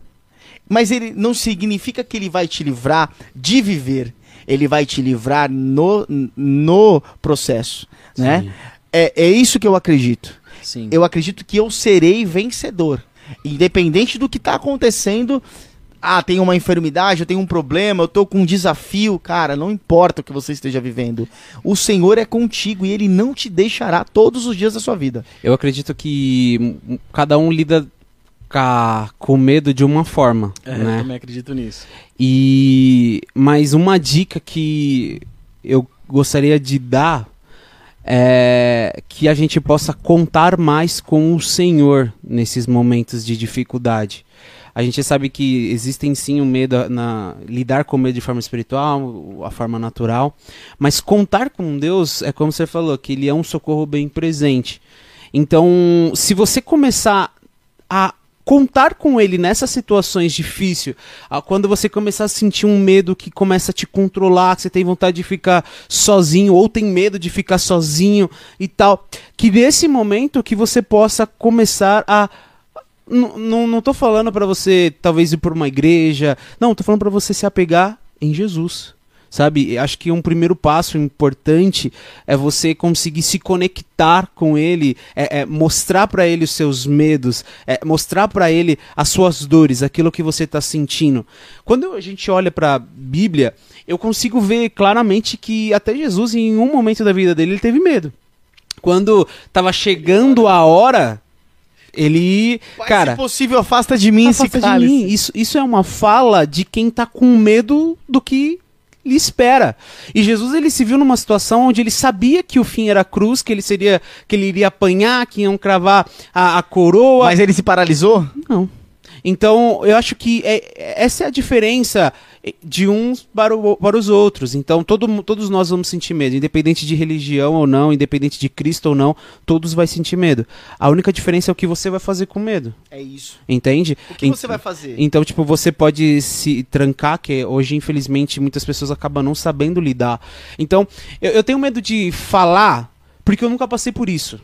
Mas ele não significa que ele vai te livrar de viver. Ele vai te livrar no, no processo, né? É, é isso que eu acredito. Sim. Eu acredito que eu serei vencedor. Independente do que está acontecendo. Ah, tem uma enfermidade, eu tenho um problema, eu tô com um desafio. Cara, não importa o que você esteja vivendo. O Senhor é contigo e ele não te deixará todos os dias da sua vida. Eu acredito que cada um lida ca- com medo de uma forma, É, eu né? também acredito nisso. E mais uma dica que eu gostaria de dar é que a gente possa contar mais com o Senhor nesses momentos de dificuldade. A gente sabe que existem sim o medo na lidar com o medo de forma espiritual, a forma natural, mas contar com Deus é como você falou, que ele é um socorro bem presente. Então, se você começar a contar com ele nessas situações difíceis, ah, quando você começar a sentir um medo que começa a te controlar, que você tem vontade de ficar sozinho ou tem medo de ficar sozinho e tal, que nesse momento que você possa começar a não não tô falando pra você talvez ir por uma igreja, não, tô falando pra você se apegar em Jesus. Sabe? Acho que um primeiro passo importante é você conseguir se conectar com ele, é, é mostrar pra ele os seus medos, é mostrar pra ele as suas dores, aquilo que você tá sentindo. Quando a gente olha pra Bíblia, eu consigo ver claramente que até Jesus, em um momento da vida dele, ele teve medo. Quando tava chegando a hora, ele. cara, se possível, afasta de mim esse Afasta de cálice. mim. Isso, isso é uma fala de quem tá com medo do que lhe espera. E Jesus ele se viu numa situação onde ele sabia que o fim era a cruz, que ele seria, que ele iria apanhar, que iam cravar a, a coroa. Mas ele se paralisou? Não. Então, eu acho que é- essa é a diferença de uns para, o- para os outros. Então, todo, todos nós vamos sentir medo, independente de religião ou não, independente de Cristo ou não, todos vai sentir medo. A única diferença é o que você vai fazer com medo, É isso. entende? O que Ent- você vai fazer? então, tipo, você pode se trancar, que hoje, infelizmente, muitas pessoas acabam não sabendo lidar. Então, eu, eu tenho medo de falar, porque eu nunca passei por isso.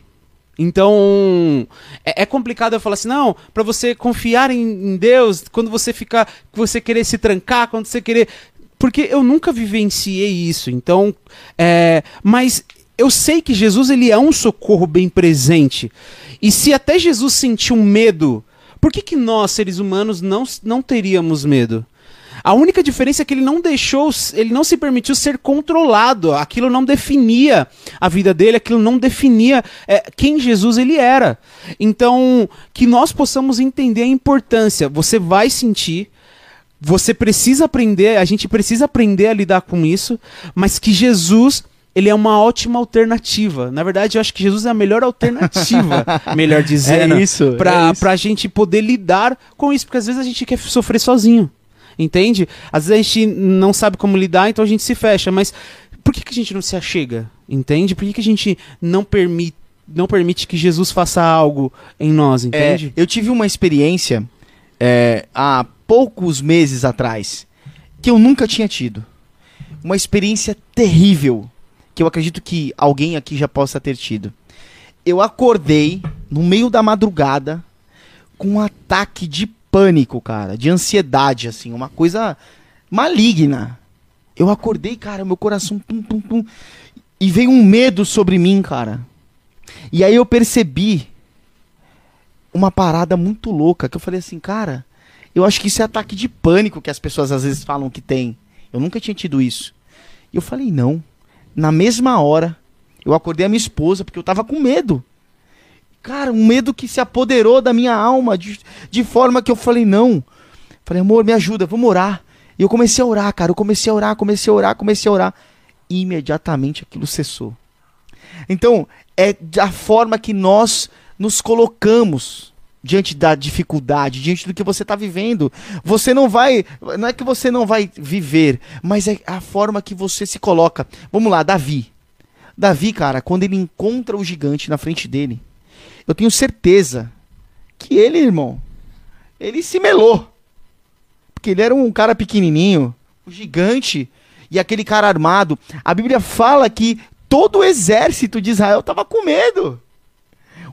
Então, é, é complicado eu falar assim, não, pra você confiar em, em Deus, quando você ficar, você querer se trancar, quando você querer... Porque eu nunca vivenciei isso, então... É, mas eu sei que Jesus, ele é um socorro bem presente. E se até Jesus sentiu medo, por que, que nós, seres humanos, não, não teríamos medo? A única diferença é que ele não deixou, ele não se permitiu ser controlado. Aquilo não definia a vida dele, aquilo não definia é, quem Jesus ele era. Então, que nós possamos entender a importância. Você vai sentir, você precisa aprender, a gente precisa aprender a lidar com isso, mas que Jesus ele é uma ótima alternativa. Na verdade, eu acho que Jesus é a melhor alternativa, *laughs* melhor dizendo, É pra, é pra gente poder lidar com isso, porque às vezes a gente quer sofrer sozinho. Entende? Às vezes a gente não sabe como lidar, então a gente se fecha. Mas por que, que a gente não se achega? Entende? Por que, que a gente não permite, não permite que Jesus faça algo em nós? É, Entende? eu tive uma experiência é, há poucos meses atrás que eu nunca tinha tido. Uma experiência terrível que eu acredito que alguém aqui já possa ter tido. Eu acordei no meio da madrugada com um ataque de pânico, cara, de ansiedade, assim, uma coisa maligna. Eu acordei, cara, meu coração pum, pum, pum, e veio um medo sobre mim, cara. E aí eu percebi uma parada muito louca que eu falei assim, cara, eu acho que isso é ataque de pânico que as pessoas às vezes falam que tem. Eu nunca tinha tido isso. E eu falei, não. Na mesma hora, eu acordei a minha esposa porque eu tava com medo. Cara, um medo que se apoderou da minha alma de, de forma que eu falei, não. Falei, amor, me ajuda, vamos orar. E eu comecei a orar, cara. Eu comecei a orar, comecei a orar, comecei a orar. E imediatamente aquilo cessou. Então, é da forma que nós nos colocamos diante da dificuldade, diante do que você está vivendo. Você não vai, não é que você não vai viver, mas é a forma que você se coloca. Vamos lá, Davi. Davi, cara, quando ele encontra o gigante na frente dele, eu tenho certeza que ele, irmão, ele se melou. Porque ele era um cara pequenininho, um gigante, e aquele cara armado. A Bíblia fala que todo o exército de Israel estava com medo.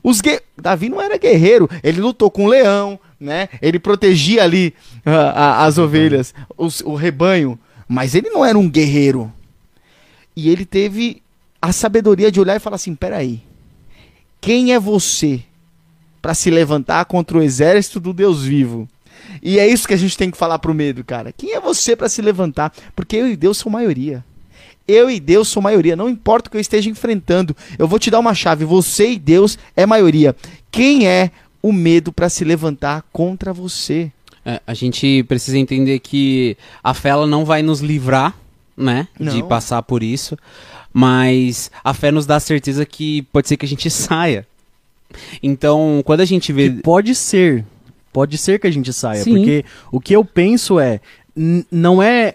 Os gue... Davi não era guerreiro, ele lutou com o leão, né? Ele protegia ali uh, uh, as ovelhas, os, o rebanho, mas ele não era um guerreiro. E ele teve a sabedoria de olhar e falar assim: peraí, quem é você para se levantar contra o exército do Deus vivo? E é isso que a gente tem que falar pro medo, cara. Quem é você para se levantar? Porque eu e Deus são maioria. Eu e Deus sou maioria, não importa o que eu esteja enfrentando. Eu vou te dar uma chave, você e Deus é maioria. Quem é o medo para se levantar contra você? É, a gente precisa entender que a fé ela não vai nos livrar, né, Não. de passar por isso, mas a fé nos dá a certeza que pode ser que a gente *laughs* saia. Então, quando a gente vê Que pode ser. Pode ser que a gente saia. Sim. Porque o que eu penso é. Não é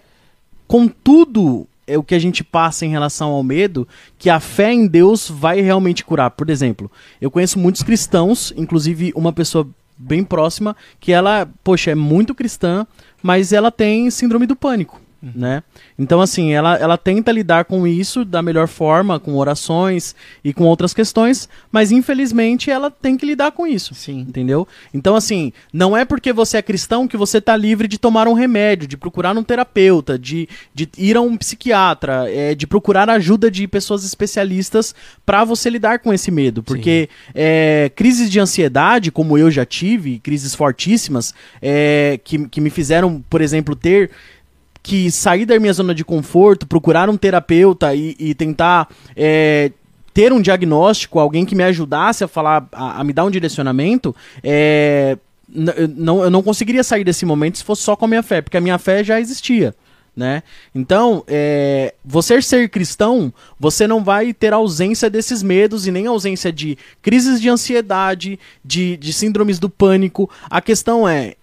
com tudo é o que a gente passa em relação ao medo que a fé em Deus vai realmente curar. Por exemplo, eu conheço muitos cristãos, inclusive uma pessoa bem próxima, que ela, poxa, é muito cristã, mas ela tem síndrome do pânico. Né? Então, assim, ela, ela tenta lidar com isso da melhor forma, com orações e com outras questões, mas infelizmente ela tem que lidar com isso. Sim. Entendeu? Então, assim, não é porque você é cristão que você tá livre de tomar um remédio, de procurar um terapeuta, de, de ir a um psiquiatra, é, de procurar ajuda de pessoas especialistas pra você lidar com esse medo. Porque é, crises de ansiedade, como eu já tive, crises fortíssimas, é, que, que me fizeram, por exemplo, ter que sair da minha zona de conforto, procurar um terapeuta e, e tentar é, ter um diagnóstico, alguém que me ajudasse a falar, a, a me dar um direcionamento, é, não, eu não conseguiria sair desse momento se fosse só com a minha fé, porque a minha fé já existia. Né? Então, é, você ser cristão, você não vai ter ausência desses medos e nem ausência de crises de ansiedade, de, de síndromes do pânico. A questão é,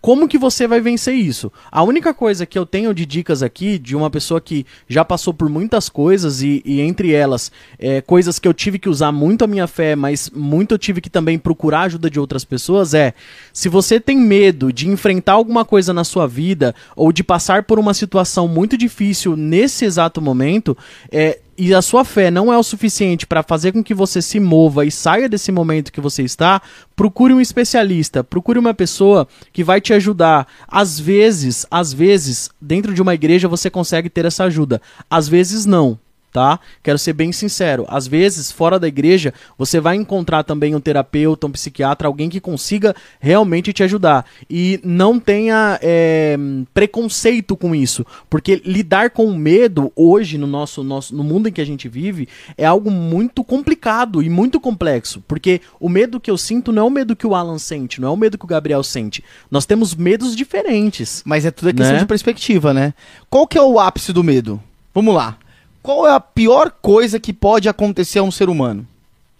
como que você vai vencer isso? A única coisa que eu tenho de dicas aqui, de uma pessoa que já passou por muitas coisas, e, e entre elas, é, coisas que eu tive que usar muito a minha fé, mas muito eu tive que também procurar ajuda de outras pessoas, é: se você tem medo de enfrentar alguma coisa na sua vida, ou de passar por uma situação muito difícil nesse exato momento, é, e a sua fé não é o suficiente para fazer com que você se mova e saia desse momento que você está, procure um especialista, procure uma pessoa que vai te ajudar. Às vezes, às vezes, dentro de uma igreja você consegue ter essa ajuda. Às vezes não. Tá? Quero ser bem sincero. Às vezes, fora da igreja, você vai encontrar também um terapeuta, um psiquiatra, alguém que consiga realmente te ajudar. E não tenha é, preconceito com isso. Porque lidar com o medo hoje, no nosso, nosso no mundo em que a gente vive, é algo muito complicado e muito complexo. Porque o medo que eu sinto não é o medo que o Alan sente, não é o medo que o Gabriel sente. Nós temos medos diferentes. Mas é tudo questão Né? de perspectiva, né? Qual que é o ápice do medo? Vamos lá. Qual é a pior coisa que pode acontecer a um ser humano?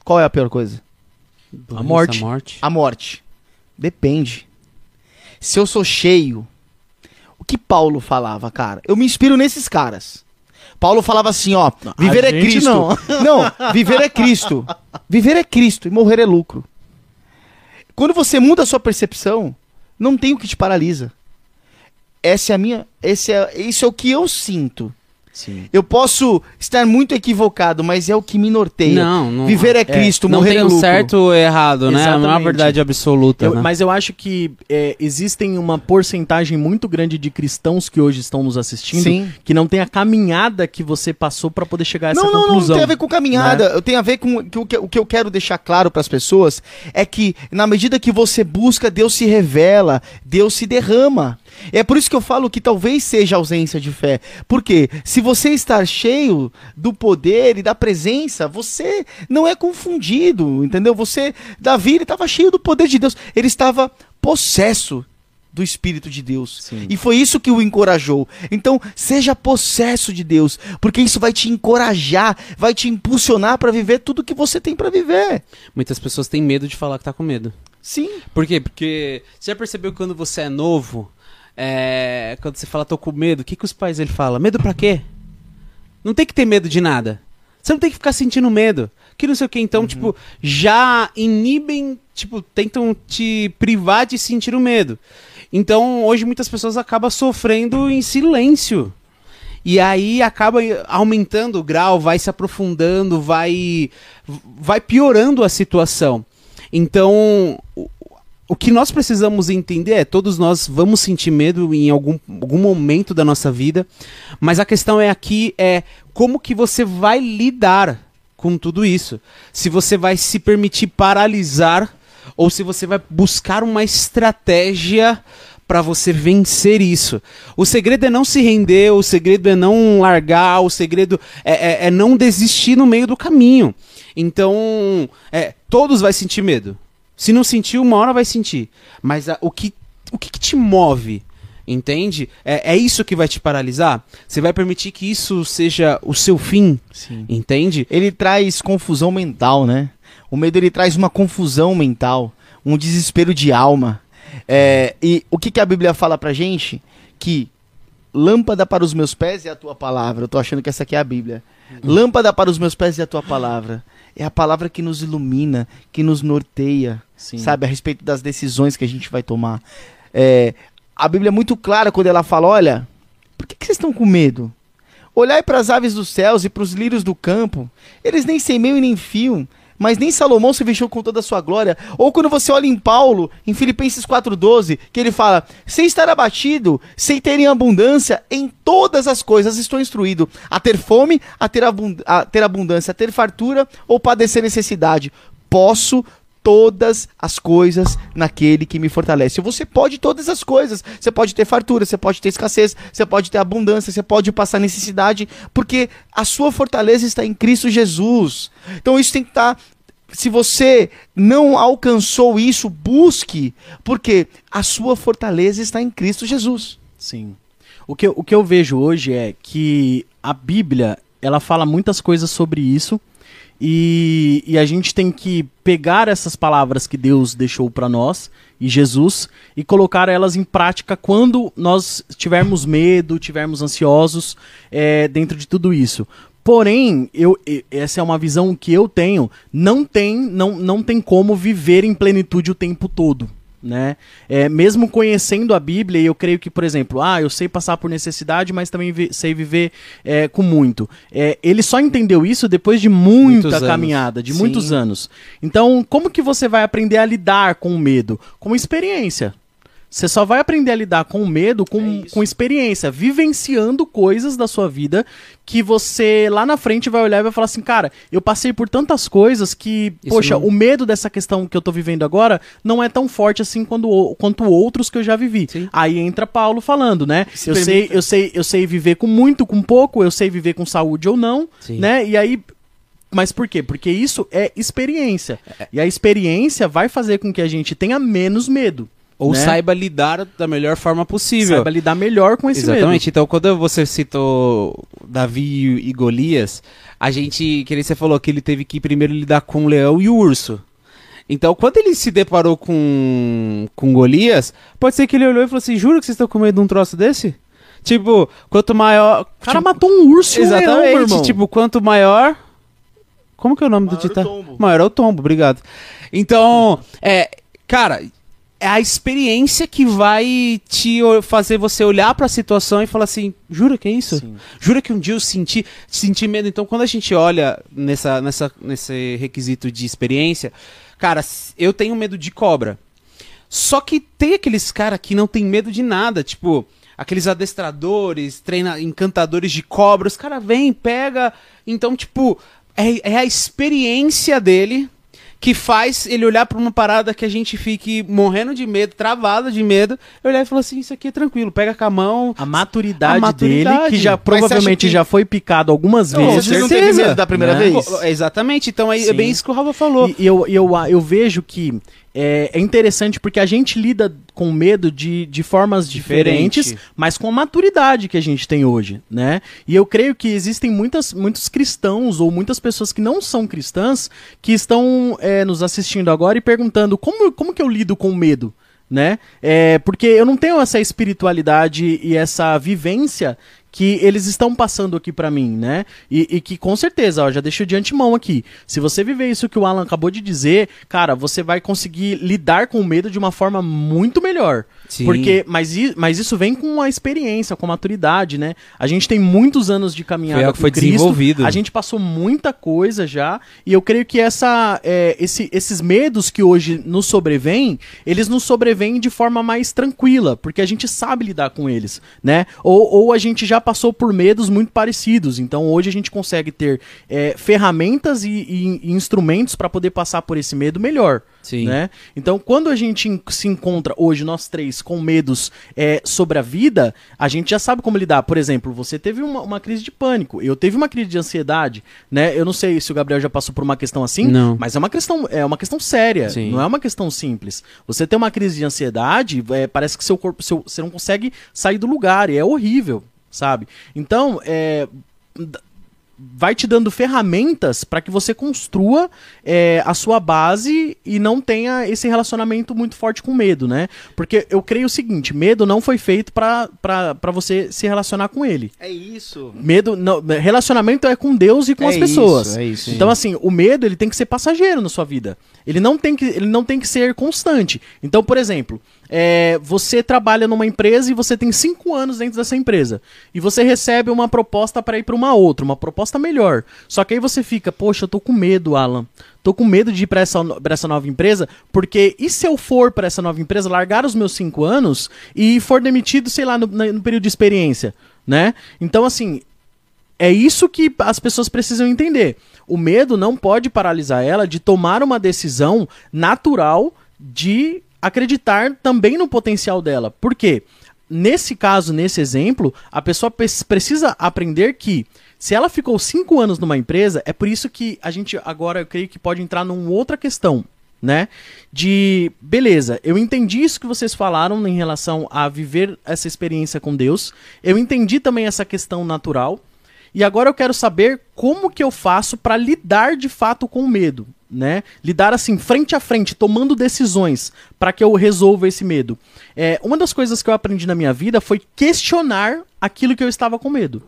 Qual é a pior coisa? Doença, morte. morte. A morte. Depende. Se eu sou cheio, o que Paulo falava, cara? Eu me inspiro nesses caras. Paulo falava assim, ó, viver a é Cristo. não. *laughs* não, viver é Cristo. Viver é Cristo e morrer é lucro. Quando você muda a sua percepção, não tem o que te paralisa. Essa é a minha, esse é, isso é o que eu sinto. Sim. Eu posso estar muito equivocado, mas é o que me norteia. Não, não. Viver é Cristo, não morrer tem é um lucro. certo ou errado, né? Não é uma Exatamente. verdade absoluta. Eu- né? Mas eu acho que é, existem uma porcentagem muito grande de cristãos que hoje estão nos assistindo Sim. que não tem a caminhada que você passou pra poder chegar a essa não, não, não, conclusão. não tem a ver com caminhada. Eu tenho a ver com que o que, o que eu quero deixar claro para as pessoas é que na medida que você busca, Deus se revela, Deus se derrama. É por isso que eu falo que talvez seja ausência de fé. Porque se você estar cheio do poder e da presença, você não é confundido, entendeu? Você, Davi, ele estava cheio do poder de Deus. Ele estava possesso do Espírito de Deus. Sim. E foi isso que o encorajou. Então, seja possesso de Deus, porque isso vai te encorajar, vai te impulsionar para viver tudo que você tem para viver. Muitas pessoas têm medo de falar que tá com medo. Sim. Por quê? Porque você já percebeu que quando você é novo, é, quando você fala tô com medo, o que, que os pais ele fala? Medo pra quê? Não tem que ter medo de nada. Você não tem que ficar sentindo medo. Que não sei o que. Então, tipo, já inibem, tipo, tentam te privar de sentir o medo. Então, hoje muitas pessoas acabam sofrendo em silêncio. E aí acaba aumentando o grau, vai se aprofundando, vai vai piorando a situação. Então, o, que nós precisamos entender é, todos nós vamos sentir medo em algum, algum momento da nossa vida, mas a questão é aqui é como que você vai lidar com tudo isso. Se você vai se permitir paralisar ou se você vai buscar uma estratégia para você vencer isso. O segredo é não se render, o segredo é não largar, o segredo é, é, é não desistir no meio do caminho. Então, é, todos vai sentir medo. Se não sentir, uma hora vai sentir. Mas a, o, que, o que, que te move? Entende? É, é isso que vai te paralisar? Você vai permitir que isso seja o seu fim? Sim. Entende? Ele traz confusão mental, né? O medo ele traz uma confusão mental, um desespero de alma. É, e o que, que a Bíblia fala pra gente? Que lâmpada para os meus pés é a tua palavra. Eu tô achando que essa aqui é a Bíblia. Lâmpada para os meus pés é a tua palavra. É a palavra que nos ilumina, que nos norteia, Sim. sabe, a respeito das decisões que a gente vai tomar. É, a Bíblia é muito clara quando ela fala: olha, por que, que vocês estão com medo? Olhai para as aves dos céus e para os lírios do campo. Eles nem semeiam e nem fiam, mas nem Salomão se vestiu com toda a sua glória. Ou quando você olha em Paulo, em Filipenses 4,12, que ele fala: sem estar abatido, sem ter em abundância, em todas as coisas estou instruído, a ter fome, a ter, abund a ter abundância, a ter fartura ou padecer necessidade. Posso todas as coisas naquele que me fortalece. Você pode todas as coisas. Você pode ter fartura, você pode ter escassez, você pode ter abundância, você pode passar necessidade, porque a sua fortaleza está em Cristo Jesus. Então isso tem que estar se você não alcançou isso, busque, porque a sua fortaleza está em Cristo Jesus. Sim. O que, o que eu vejo hoje é que a Bíblia, ela fala muitas coisas sobre isso. E, e a gente tem que pegar essas palavras que Deus deixou para nós e Jesus e colocar elas em prática quando nós tivermos medo, tivermos ansiosos é, dentro de tudo isso. Porém, eu, essa é uma visão que eu tenho. Não tem, não, não tem como viver em plenitude o tempo todo né? É, mesmo conhecendo a Bíblia, e eu creio que, por exemplo, ah, eu sei passar por necessidade, mas também vi- sei viver é, com muito. É, ele só entendeu isso depois de muita Muitos anos. caminhada, de Sim. muitos anos. Então, como que você vai aprender a lidar com o medo? Com experiência. Você só vai aprender a lidar com o medo com, com experiência, vivenciando coisas da sua vida que você lá na frente vai olhar e vai falar assim, cara, eu passei por tantas coisas que, Isso poxa, não- o medo dessa questão que eu tô vivendo agora não é tão forte assim quando, quanto outros que eu já vivi. Sim. Aí entra Paulo falando, né? Eu sei, eu sei, eu sei viver com muito, com pouco, eu sei viver com saúde ou não, Sim. né? E aí mas por quê? Porque isso é experiência. E a experiência vai fazer com que a gente tenha menos medo. Ou né? saiba lidar da melhor forma possível. Saiba lidar melhor com esse Exatamente. Então, quando você citou Davi e Golias, a gente, que nem você falou que ele teve que primeiro lidar com o leão e o urso. Então, quando ele se deparou com, com Golias, pode ser que ele olhou e falou assim: Jura que vocês estão com medo de um troço desse? Tipo, quanto maior. medo. O cara tipo, matou um urso e um leão, Exatamente. irmão. tipo, quanto maior. Como que é o nome Maior do o ditado? tombo. Maior é o tombo, obrigado. Então, é, cara, é a experiência que vai te fazer você olhar pra situação e falar assim: jura que é isso? Sim. Jura que um dia eu senti, senti medo? Então, quando a gente olha nessa, nessa, nesse requisito de experiência, cara, eu tenho medo de cobra. Só que tem aqueles caras que não tem medo de nada, tipo, aqueles adestradores, treina, encantadores de cobra, os caras vêm, pega. Então, tipo, é, é a experiência dele que faz ele olhar pra uma parada que a gente fique morrendo de medo, travado de medo, olhar e falar assim, isso aqui é tranquilo, pega com a mão. A maturidade, A maturidade. dele, que já provavelmente que- já foi picado algumas Não, vezes. Você não teve medo da primeira né? vez? Exatamente, então é Sim. bem isso que o Rafa falou. E eu, eu, eu vejo que é, é interessante porque a gente lida com medo de, de formas Diferente. diferentes, mas com a maturidade que a gente tem hoje, né? E eu creio que existem muitas, muitos cristãos ou muitas pessoas que não são cristãs que estão é, nos assistindo agora e perguntando como, como que eu lido com medo? Né? É, porque eu não tenho essa espiritualidade e essa vivência que eles estão passando aqui pra mim, né? E, e que com certeza, ó, já deixo de antemão aqui. Se você viver isso que o Alan acabou de dizer, cara, você vai conseguir lidar com o medo de uma forma muito melhor. Sim. Porque, mas, mas isso vem com a experiência, com a maturidade, né? A gente tem muitos anos de caminhada Foi com foi Cristo, desenvolvido. A gente passou muita coisa já, e eu creio que essa, é, esse- esses medos que hoje nos sobrevêm, eles nos sobrevêm de forma mais tranquila, porque a gente sabe lidar com eles, né? Ou, ou a gente já passou por medos muito parecidos, então hoje a gente consegue ter é, ferramentas e, e- e instrumentos para poder passar por esse medo melhor. Sim. Né? Então, quando a gente en- se encontra hoje, nós três, com medos é, sobre a vida, a gente já sabe como lidar. Por exemplo, você teve uma, uma crise de pânico, eu teve uma crise de ansiedade, né? Eu não sei se o Gabriel já passou por uma questão assim, Não. mas é uma questão, é uma questão séria, Sim. não é uma questão simples. Você tem uma crise de ansiedade, é, parece que seu corpo, seu, você não consegue sair do lugar, e é horrível, sabe? Então, é, vai te dando ferramentas para que você construa é, a sua base e não tenha esse relacionamento muito forte com medo, né? Porque eu creio o seguinte, medo não foi feito para você se relacionar com ele. É isso. Medo, não, relacionamento é com Deus e com É as pessoas. isso, é isso. Então assim, o medo ele tem que ser passageiro na sua vida. Ele não tem que, ele não tem que ser constante. Então, por exemplo, é, você trabalha numa empresa e você tem cinco anos dentro dessa empresa e você recebe uma proposta para ir para uma outra, uma proposta melhor. Só que aí você fica, poxa, eu tô com medo, Alan. Tô com medo de ir para essa, essa nova empresa, porque e se eu for para essa nova empresa, largar os meus cinco anos e for demitido, sei lá, no, no período de experiência, né? Então, assim, é isso que as pessoas precisam entender. O medo não pode paralisar ela de tomar uma decisão natural de acreditar também no potencial dela. Por quê? Nesse caso, nesse exemplo, a pessoa pes- precisa aprender que se ela ficou cinco anos numa empresa, é por isso que a gente agora eu creio que pode entrar numa outra questão, né? De beleza, eu entendi isso que vocês falaram em relação a viver essa experiência com Deus. Eu entendi também essa questão natural. E agora eu quero saber como que eu faço para lidar de fato com o medo, né? Lidar assim frente a frente, tomando decisões para que eu resolva esse medo. É, uma das coisas que eu aprendi na minha vida foi questionar aquilo que eu estava com medo.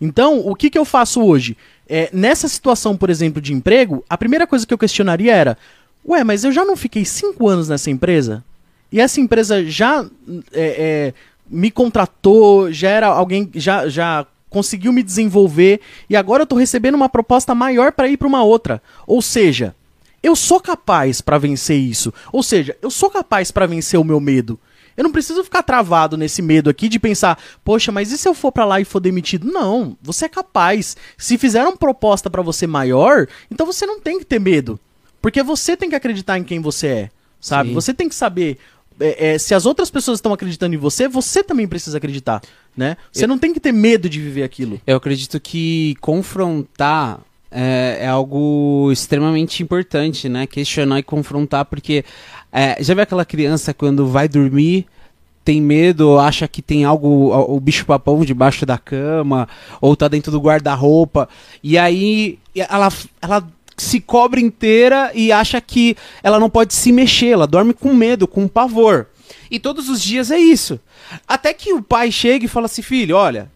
Então, o que, que eu faço hoje? É, nessa situação, por exemplo, de emprego, a primeira coisa que eu questionaria era: Ué, mas eu já não fiquei cinco anos nessa empresa? E essa empresa já é, é, me contratou, já era alguém, já, já conseguiu me desenvolver, e agora eu tô recebendo uma proposta maior para ir para uma outra. Ou seja, eu sou capaz para vencer isso. Ou seja, eu sou capaz para vencer o meu medo. Eu não preciso ficar travado nesse medo aqui de pensar, poxa, mas e se eu for pra lá e for demitido? Não, você é capaz. Se fizeram proposta pra você maior, então você não tem que ter medo. Porque você tem que acreditar em quem você é, sabe? Sim. Você tem que saber. é, é, se as outras pessoas estão acreditando em você, você também precisa acreditar, né? Você não tem que ter medo de viver aquilo. Eu acredito que confrontar é, é algo extremamente importante, né? Questionar e confrontar, porque é, já vê aquela criança quando vai dormir tem medo, acha que tem algo, o o bicho papão debaixo da cama, ou tá dentro do guarda-roupa, e aí ela, ela se cobre inteira e acha que ela não pode se mexer, ela dorme com medo, com pavor. E todos os dias é isso. Até que o pai chega e fala assim, filho, olha,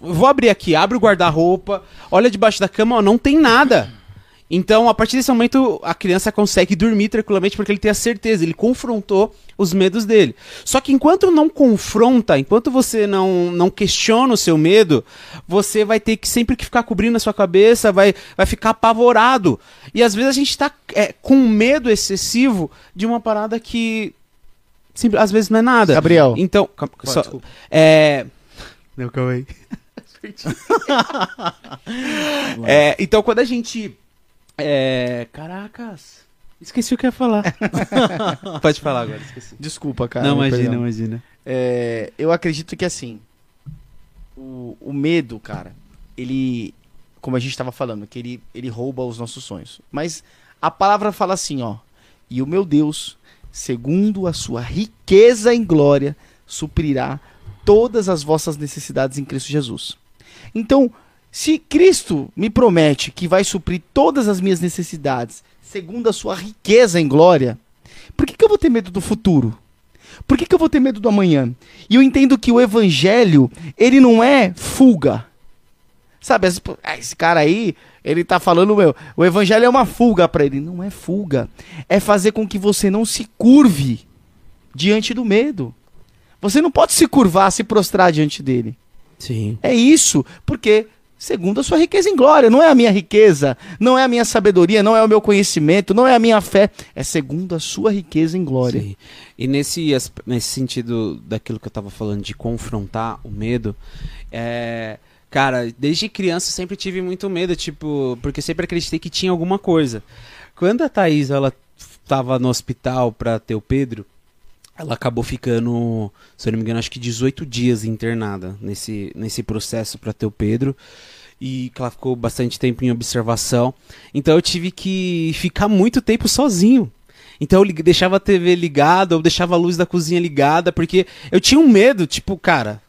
vou abrir aqui, abre o guarda-roupa, olha debaixo da cama, ó, não tem nada. Então, a partir desse momento, a criança consegue dormir tranquilamente porque ele tem a certeza, ele confrontou os medos dele. Só que enquanto não confronta, enquanto você não, não questiona o seu medo, você vai ter que sempre que ficar cobrindo a sua cabeça, vai, vai ficar apavorado. E às vezes a gente tá é, com medo excessivo de uma parada que simples, às vezes não é nada. Gabriel. Então, calma, só- desculpa. é, Não, calma aí. *laughs* É, então quando a gente. É, caracas. Esqueci o que eu ia falar. *laughs* Pode falar agora, esqueci. Desculpa, cara. não, imagina, perdão. imagina. É, eu acredito que assim, o, o medo, cara, ele, como a gente estava falando, que ele, ele rouba os nossos sonhos. Mas a palavra fala assim, ó, e o meu Deus segundo a sua riqueza em glória, suprirá todas as vossas necessidades em Cristo Jesus. Então, se Cristo me promete que vai suprir todas as minhas necessidades, segundo a sua riqueza em glória, por que, que eu vou ter medo do futuro? Por que, que eu vou ter medo do amanhã? E eu entendo que o evangelho, ele não é fuga. Sabe, ah, esse cara aí, ele tá falando, meu, o evangelho é uma fuga para ele. Não é fuga. É fazer com que você não se curve diante do medo. Você não pode se curvar, se prostrar diante dele. Sim. É isso, porque segundo a sua riqueza em glória, não é a minha riqueza, não é a minha sabedoria, não é o meu conhecimento, não é a minha fé, é segundo a sua riqueza em glória. Sim. E nesse, nesse sentido daquilo que eu estava falando de confrontar o medo, é, cara, desde criança eu sempre tive muito medo, tipo, porque sempre acreditei que tinha alguma coisa. Quando a Thaís, ela tava no hospital para ter o Pedro, ela acabou ficando, se eu não me engano, acho que 18 dias internada nesse, nesse processo para ter o Pedro. E ela ficou bastante tempo em observação. Então eu tive que ficar muito tempo sozinho. Então eu deixava a TV ligada, eu deixava a luz da cozinha ligada, porque eu tinha um medo, tipo, cara,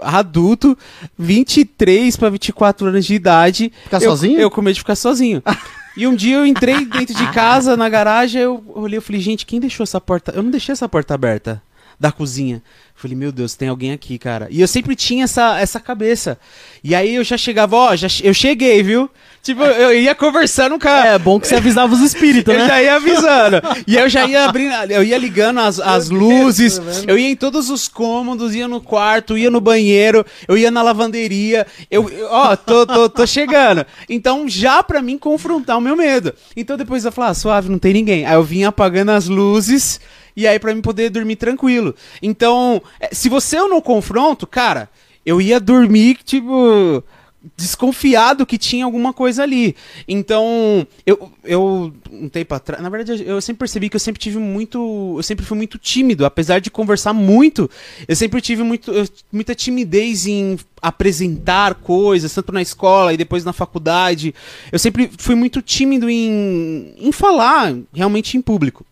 adulto, 23 para 24 anos de idade. Ficar eu, sozinho? Eu com medo de ficar sozinho. *laughs* E um dia eu entrei dentro de *laughs* casa, na garagem, eu olhei e falei, gente, quem deixou essa porta? Eu não deixei essa porta aberta da cozinha. Falei, meu Deus, tem alguém aqui, cara. E eu sempre tinha essa, essa cabeça. E aí eu já chegava, ó, já, eu cheguei, viu? Tipo, eu ia conversando com a... É bom que você avisava os espíritos, né? Eu já ia avisando. e eu já ia abrindo, eu ia ligando as, as luzes, eu ia em todos os cômodos, ia no quarto, ia no banheiro, eu ia na lavanderia. Eu, ó, tô, tô, tô chegando. Então, já pra mim confrontar o meu medo. Então depois eu falava, ah, suave, não tem ninguém. Aí eu vinha apagando as luzes e aí para mim poder dormir tranquilo. Então, é, se você eu não confronto, cara, eu ia dormir tipo desconfiado que tinha alguma coisa ali. Então, eu, eu um tempo atrás, na verdade, eu sempre percebi que eu sempre tive muito, eu sempre fui muito tímido, apesar de conversar muito, eu sempre tive muito, muita timidez em apresentar coisas, tanto na escola e depois na faculdade. Eu sempre fui muito tímido em, em falar realmente em público.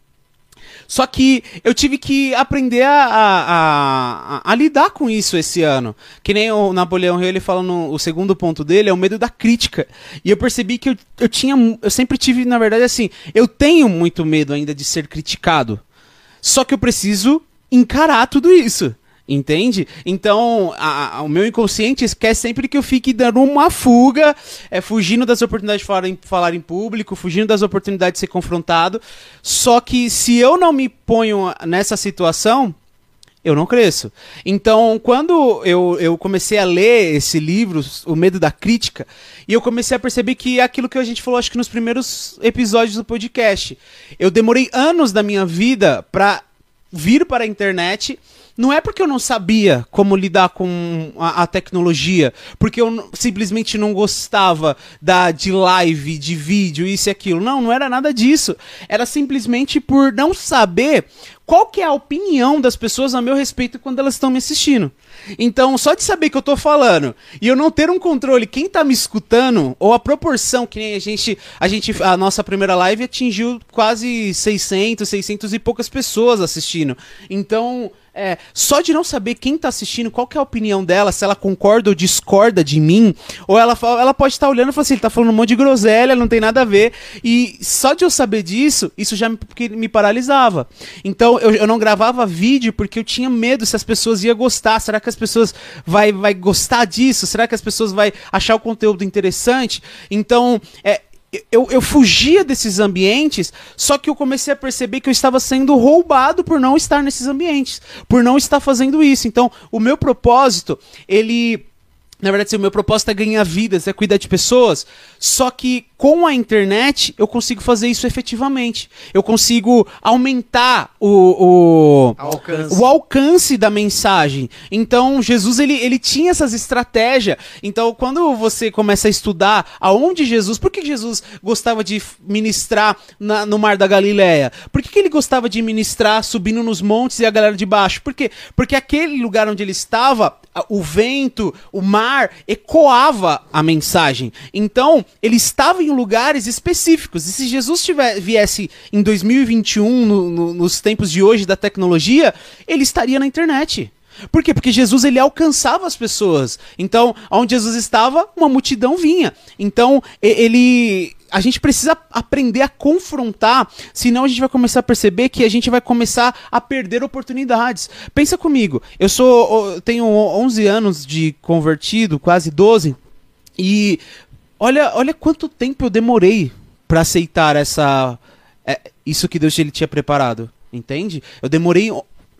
Só que eu tive que aprender a, a, a, a, lidar com isso esse ano. Que nem o Napoleão Hill, ele fala no o segundo ponto dele, é o medo da crítica. E eu percebi que eu, eu tinha. Eu sempre tive, na verdade, assim, eu tenho muito medo ainda de ser criticado. Só que eu preciso encarar tudo isso. Entende? Então, a, a, o meu inconsciente quer sempre que eu fique dando uma fuga, é, fugindo das oportunidades de falar em, falar em público, fugindo das oportunidades de ser confrontado. Só que se eu não me ponho nessa situação, eu não cresço. Então, quando eu, eu comecei a ler esse livro, O Medo da Crítica, e eu comecei a perceber que é aquilo que a gente falou, acho que nos primeiros episódios do podcast. Eu demorei anos da minha vida para vir para a internet não é porque eu não sabia como lidar com a, a tecnologia, porque eu simplesmente não gostava da de live, de vídeo, isso e aquilo. Não, não era nada disso. Era simplesmente por não saber qual que é a opinião das pessoas a meu respeito quando elas estão me assistindo. Então, só de saber que eu tô falando e eu não ter um controle, quem tá me escutando, ou a proporção que nem a gente, a gente, a nossa primeira live atingiu quase 600, 600 e poucas pessoas assistindo. Então, é, só de não saber quem tá assistindo, qual que é a opinião dela, se ela concorda ou discorda de mim, ou ela, ela pode estar tá olhando e falar assim, ele tá falando um monte de groselha, não tem nada a ver. E só de eu saber disso, isso já me, me paralisava. Então eu, eu não gravava vídeo porque eu tinha medo se as pessoas iam gostar. Será que as pessoas vai, vai gostar disso? Será que as pessoas vai achar o conteúdo interessante? Então, é, eu, eu fugia desses ambientes, só que eu comecei a perceber que eu estava sendo roubado por não estar nesses ambientes, por não estar fazendo isso. Então, o meu propósito, ele na verdade, o meu propósito é ganhar vidas, é cuidar de pessoas. Só que com a internet eu consigo fazer isso efetivamente. Eu consigo aumentar o, o, alcance. o alcance da mensagem. Então, Jesus ele, ele tinha essas estratégias. Então, quando você começa a estudar aonde Jesus. Por que Jesus gostava de ministrar na, no Mar da Galileia? Por que, que ele gostava de ministrar subindo nos montes e a galera de baixo? Por quê? Porque aquele lugar onde ele estava o vento, o mar ecoava a mensagem. Então, ele estava em lugares específicos. E se Jesus tiver, viesse em 2021, no- no- nos tempos de hoje da tecnologia, ele estaria na internet. Por quê? Porque Jesus ele alcançava as pessoas. Então, onde Jesus estava, uma multidão vinha. Então, ele a gente precisa aprender a confrontar, senão a gente vai começar a perceber que a gente vai começar a perder oportunidades. Pensa comigo, eu sou eu tenho 11 anos de convertido, quase 12, e olha, olha quanto tempo eu demorei para aceitar essa é, isso que Deus ele tinha preparado, entende? Eu demorei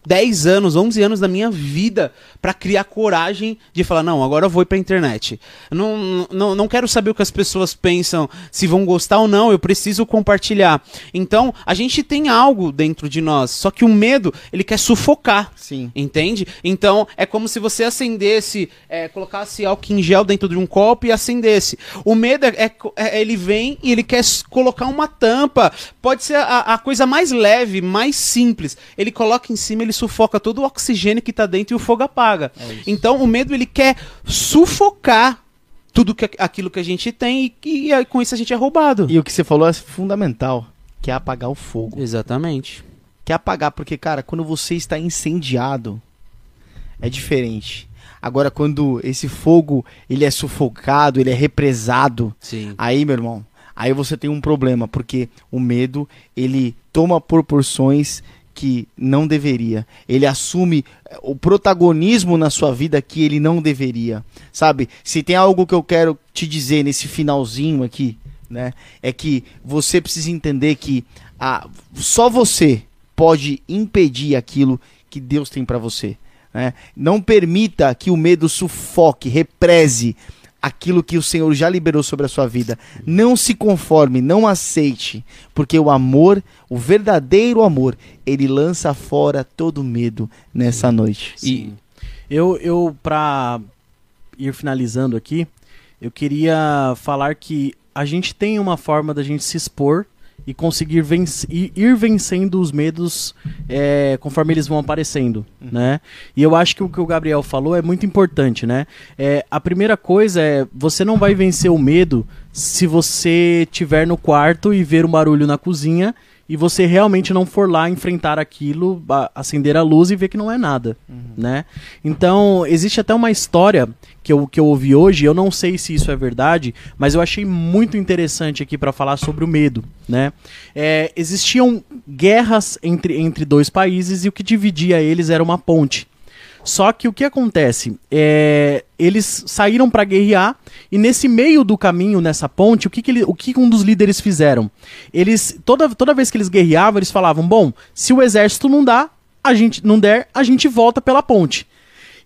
10 anos, 11 anos da minha vida para criar coragem de falar, não, agora eu vou pra internet. Eu Não, não, não quero saber o que as pessoas pensam, se vão gostar ou não, eu preciso compartilhar. Então, a gente tem algo dentro de nós, só que o medo, ele quer sufocar. Sim. Entende? Então é como se você acendesse, é, colocasse álcool em gel dentro de um copo e acendesse. O medo é, é- é- ele vem e ele quer colocar uma tampa. Pode ser a, a coisa mais leve, mais simples. Ele coloca em cima, ele sufoca todo o oxigênio que tá dentro e o fogo apaga. então o medo ele quer sufocar tudo que, aquilo que a gente tem e, e com isso a gente é roubado. E o que você falou é fundamental, que é apagar o fogo. Exatamente. Quer apagar, porque, cara, quando você está incendiado, é diferente. Agora, quando esse fogo ele é sufocado, ele é represado, Sim. aí, meu irmão, aí você tem um problema, porque o medo ele toma proporções que não deveria. Ele assume eh, o protagonismo na sua vida que ele não deveria. Sabe? Se tem algo que eu quero te dizer nesse finalzinho aqui, né, é que você precisa entender que ah, só você pode impedir aquilo que Deus tem para você. Né? Não permita que o medo sufoque, represe aquilo que o Senhor já liberou sobre a sua vida. Não se conforme, não aceite, porque o amor, o verdadeiro amor, ele lança fora todo medo nessa noite. E eu, eu para ir finalizando aqui, eu queria falar que a gente tem uma forma da gente se expor e conseguir ir vencendo os medos é, conforme eles vão aparecendo, né? E eu acho que o que o Gabriel falou é muito importante, né? É, a primeira coisa é você não vai vencer o medo se você tiver no quarto e ver um barulho na cozinha e você realmente não for lá enfrentar aquilo, acender a luz e ver que não é nada, né? Então, existe até uma história que eu, que eu ouvi hoje, eu não sei se isso é verdade, mas eu achei muito interessante aqui para falar sobre o medo, né? É, existiam guerras entre, entre dois países e o que dividia eles era uma ponte. Só que o que acontece? É, eles saíram para guerrear e nesse meio do caminho, nessa ponte, o que, que, ele- o que um dos líderes fizeram? Eles toda, toda vez que eles guerreavam, eles falavam: bom, se o exército não dá, a gente não der, a gente volta pela ponte.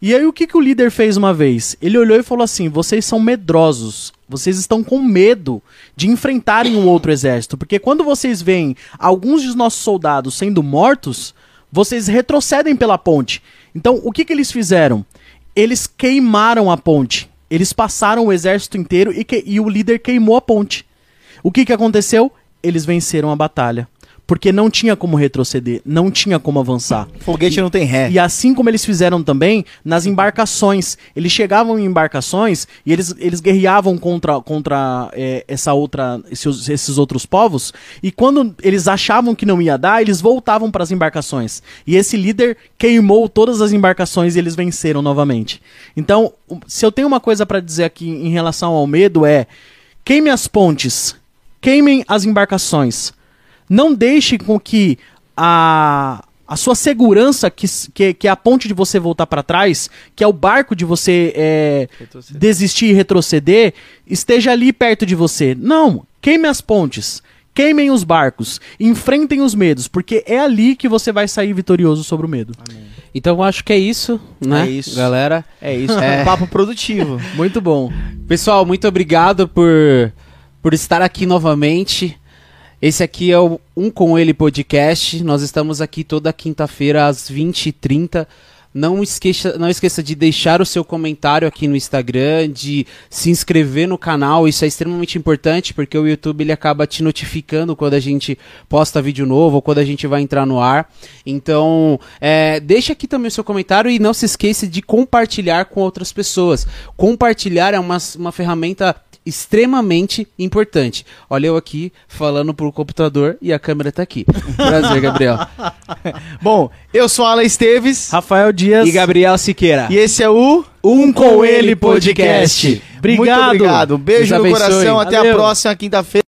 E aí o que, que o líder fez uma vez? Ele olhou e falou assim: vocês são medrosos. Vocês estão com medo de enfrentarem um outro exército. Porque quando vocês veem alguns dos nossos soldados sendo mortos, vocês retrocedem pela ponte. Então, o que, que eles fizeram? Eles queimaram a ponte. Eles passaram o exército inteiro e, que- e o líder queimou a ponte. O que, que aconteceu? Eles venceram a batalha. Porque não tinha como retroceder, não tinha como avançar. Foguete não tem ré. E assim como eles fizeram também nas embarcações. Eles chegavam em embarcações e eles, eles guerreavam contra, contra é, essa outra, esses, esses outros povos. E quando eles achavam que não ia dar, eles voltavam para as embarcações. E esse líder queimou todas as embarcações e eles venceram novamente. Então, se eu tenho uma coisa para dizer aqui em relação ao medo é: queime as pontes, queimem as embarcações. Não deixe com que a, a sua segurança, que, que, que é a ponte de você voltar para trás, que é o barco de você é, desistir e retroceder, esteja ali perto de você. Não, queime as pontes. Queimem os barcos, enfrentem os medos, porque é ali que você vai sair vitorioso sobre o medo. Então eu acho que é isso, né, É isso. galera? É isso, é um *laughs* papo produtivo. Muito bom. Pessoal, muito obrigado por, por estar aqui novamente. Esse aqui é o Um Com Ele Podcast. Nós estamos aqui toda quinta-feira às 20h30 Não esqueça, não esqueça de deixar o seu comentário aqui no Instagram, de se inscrever no canal. Isso é extremamente importante porque o YouTube ele acaba te notificando quando a gente posta vídeo novo ou quando a gente vai entrar no ar. Então, é, deixa aqui também o seu comentário e não se esqueça de compartilhar com outras pessoas. Compartilhar é uma, uma ferramenta extremamente importante. Olha eu aqui falando pro computador e a câmera tá aqui. Prazer, Gabriel. *laughs* Bom, eu sou Alan Esteves Rafael Dias. E Gabriel Siqueira. e esse é o Um com Ele Podcast. Muito Obrigado. obrigado. Um beijo no coração. Até a Valeu. próxima quinta-feira.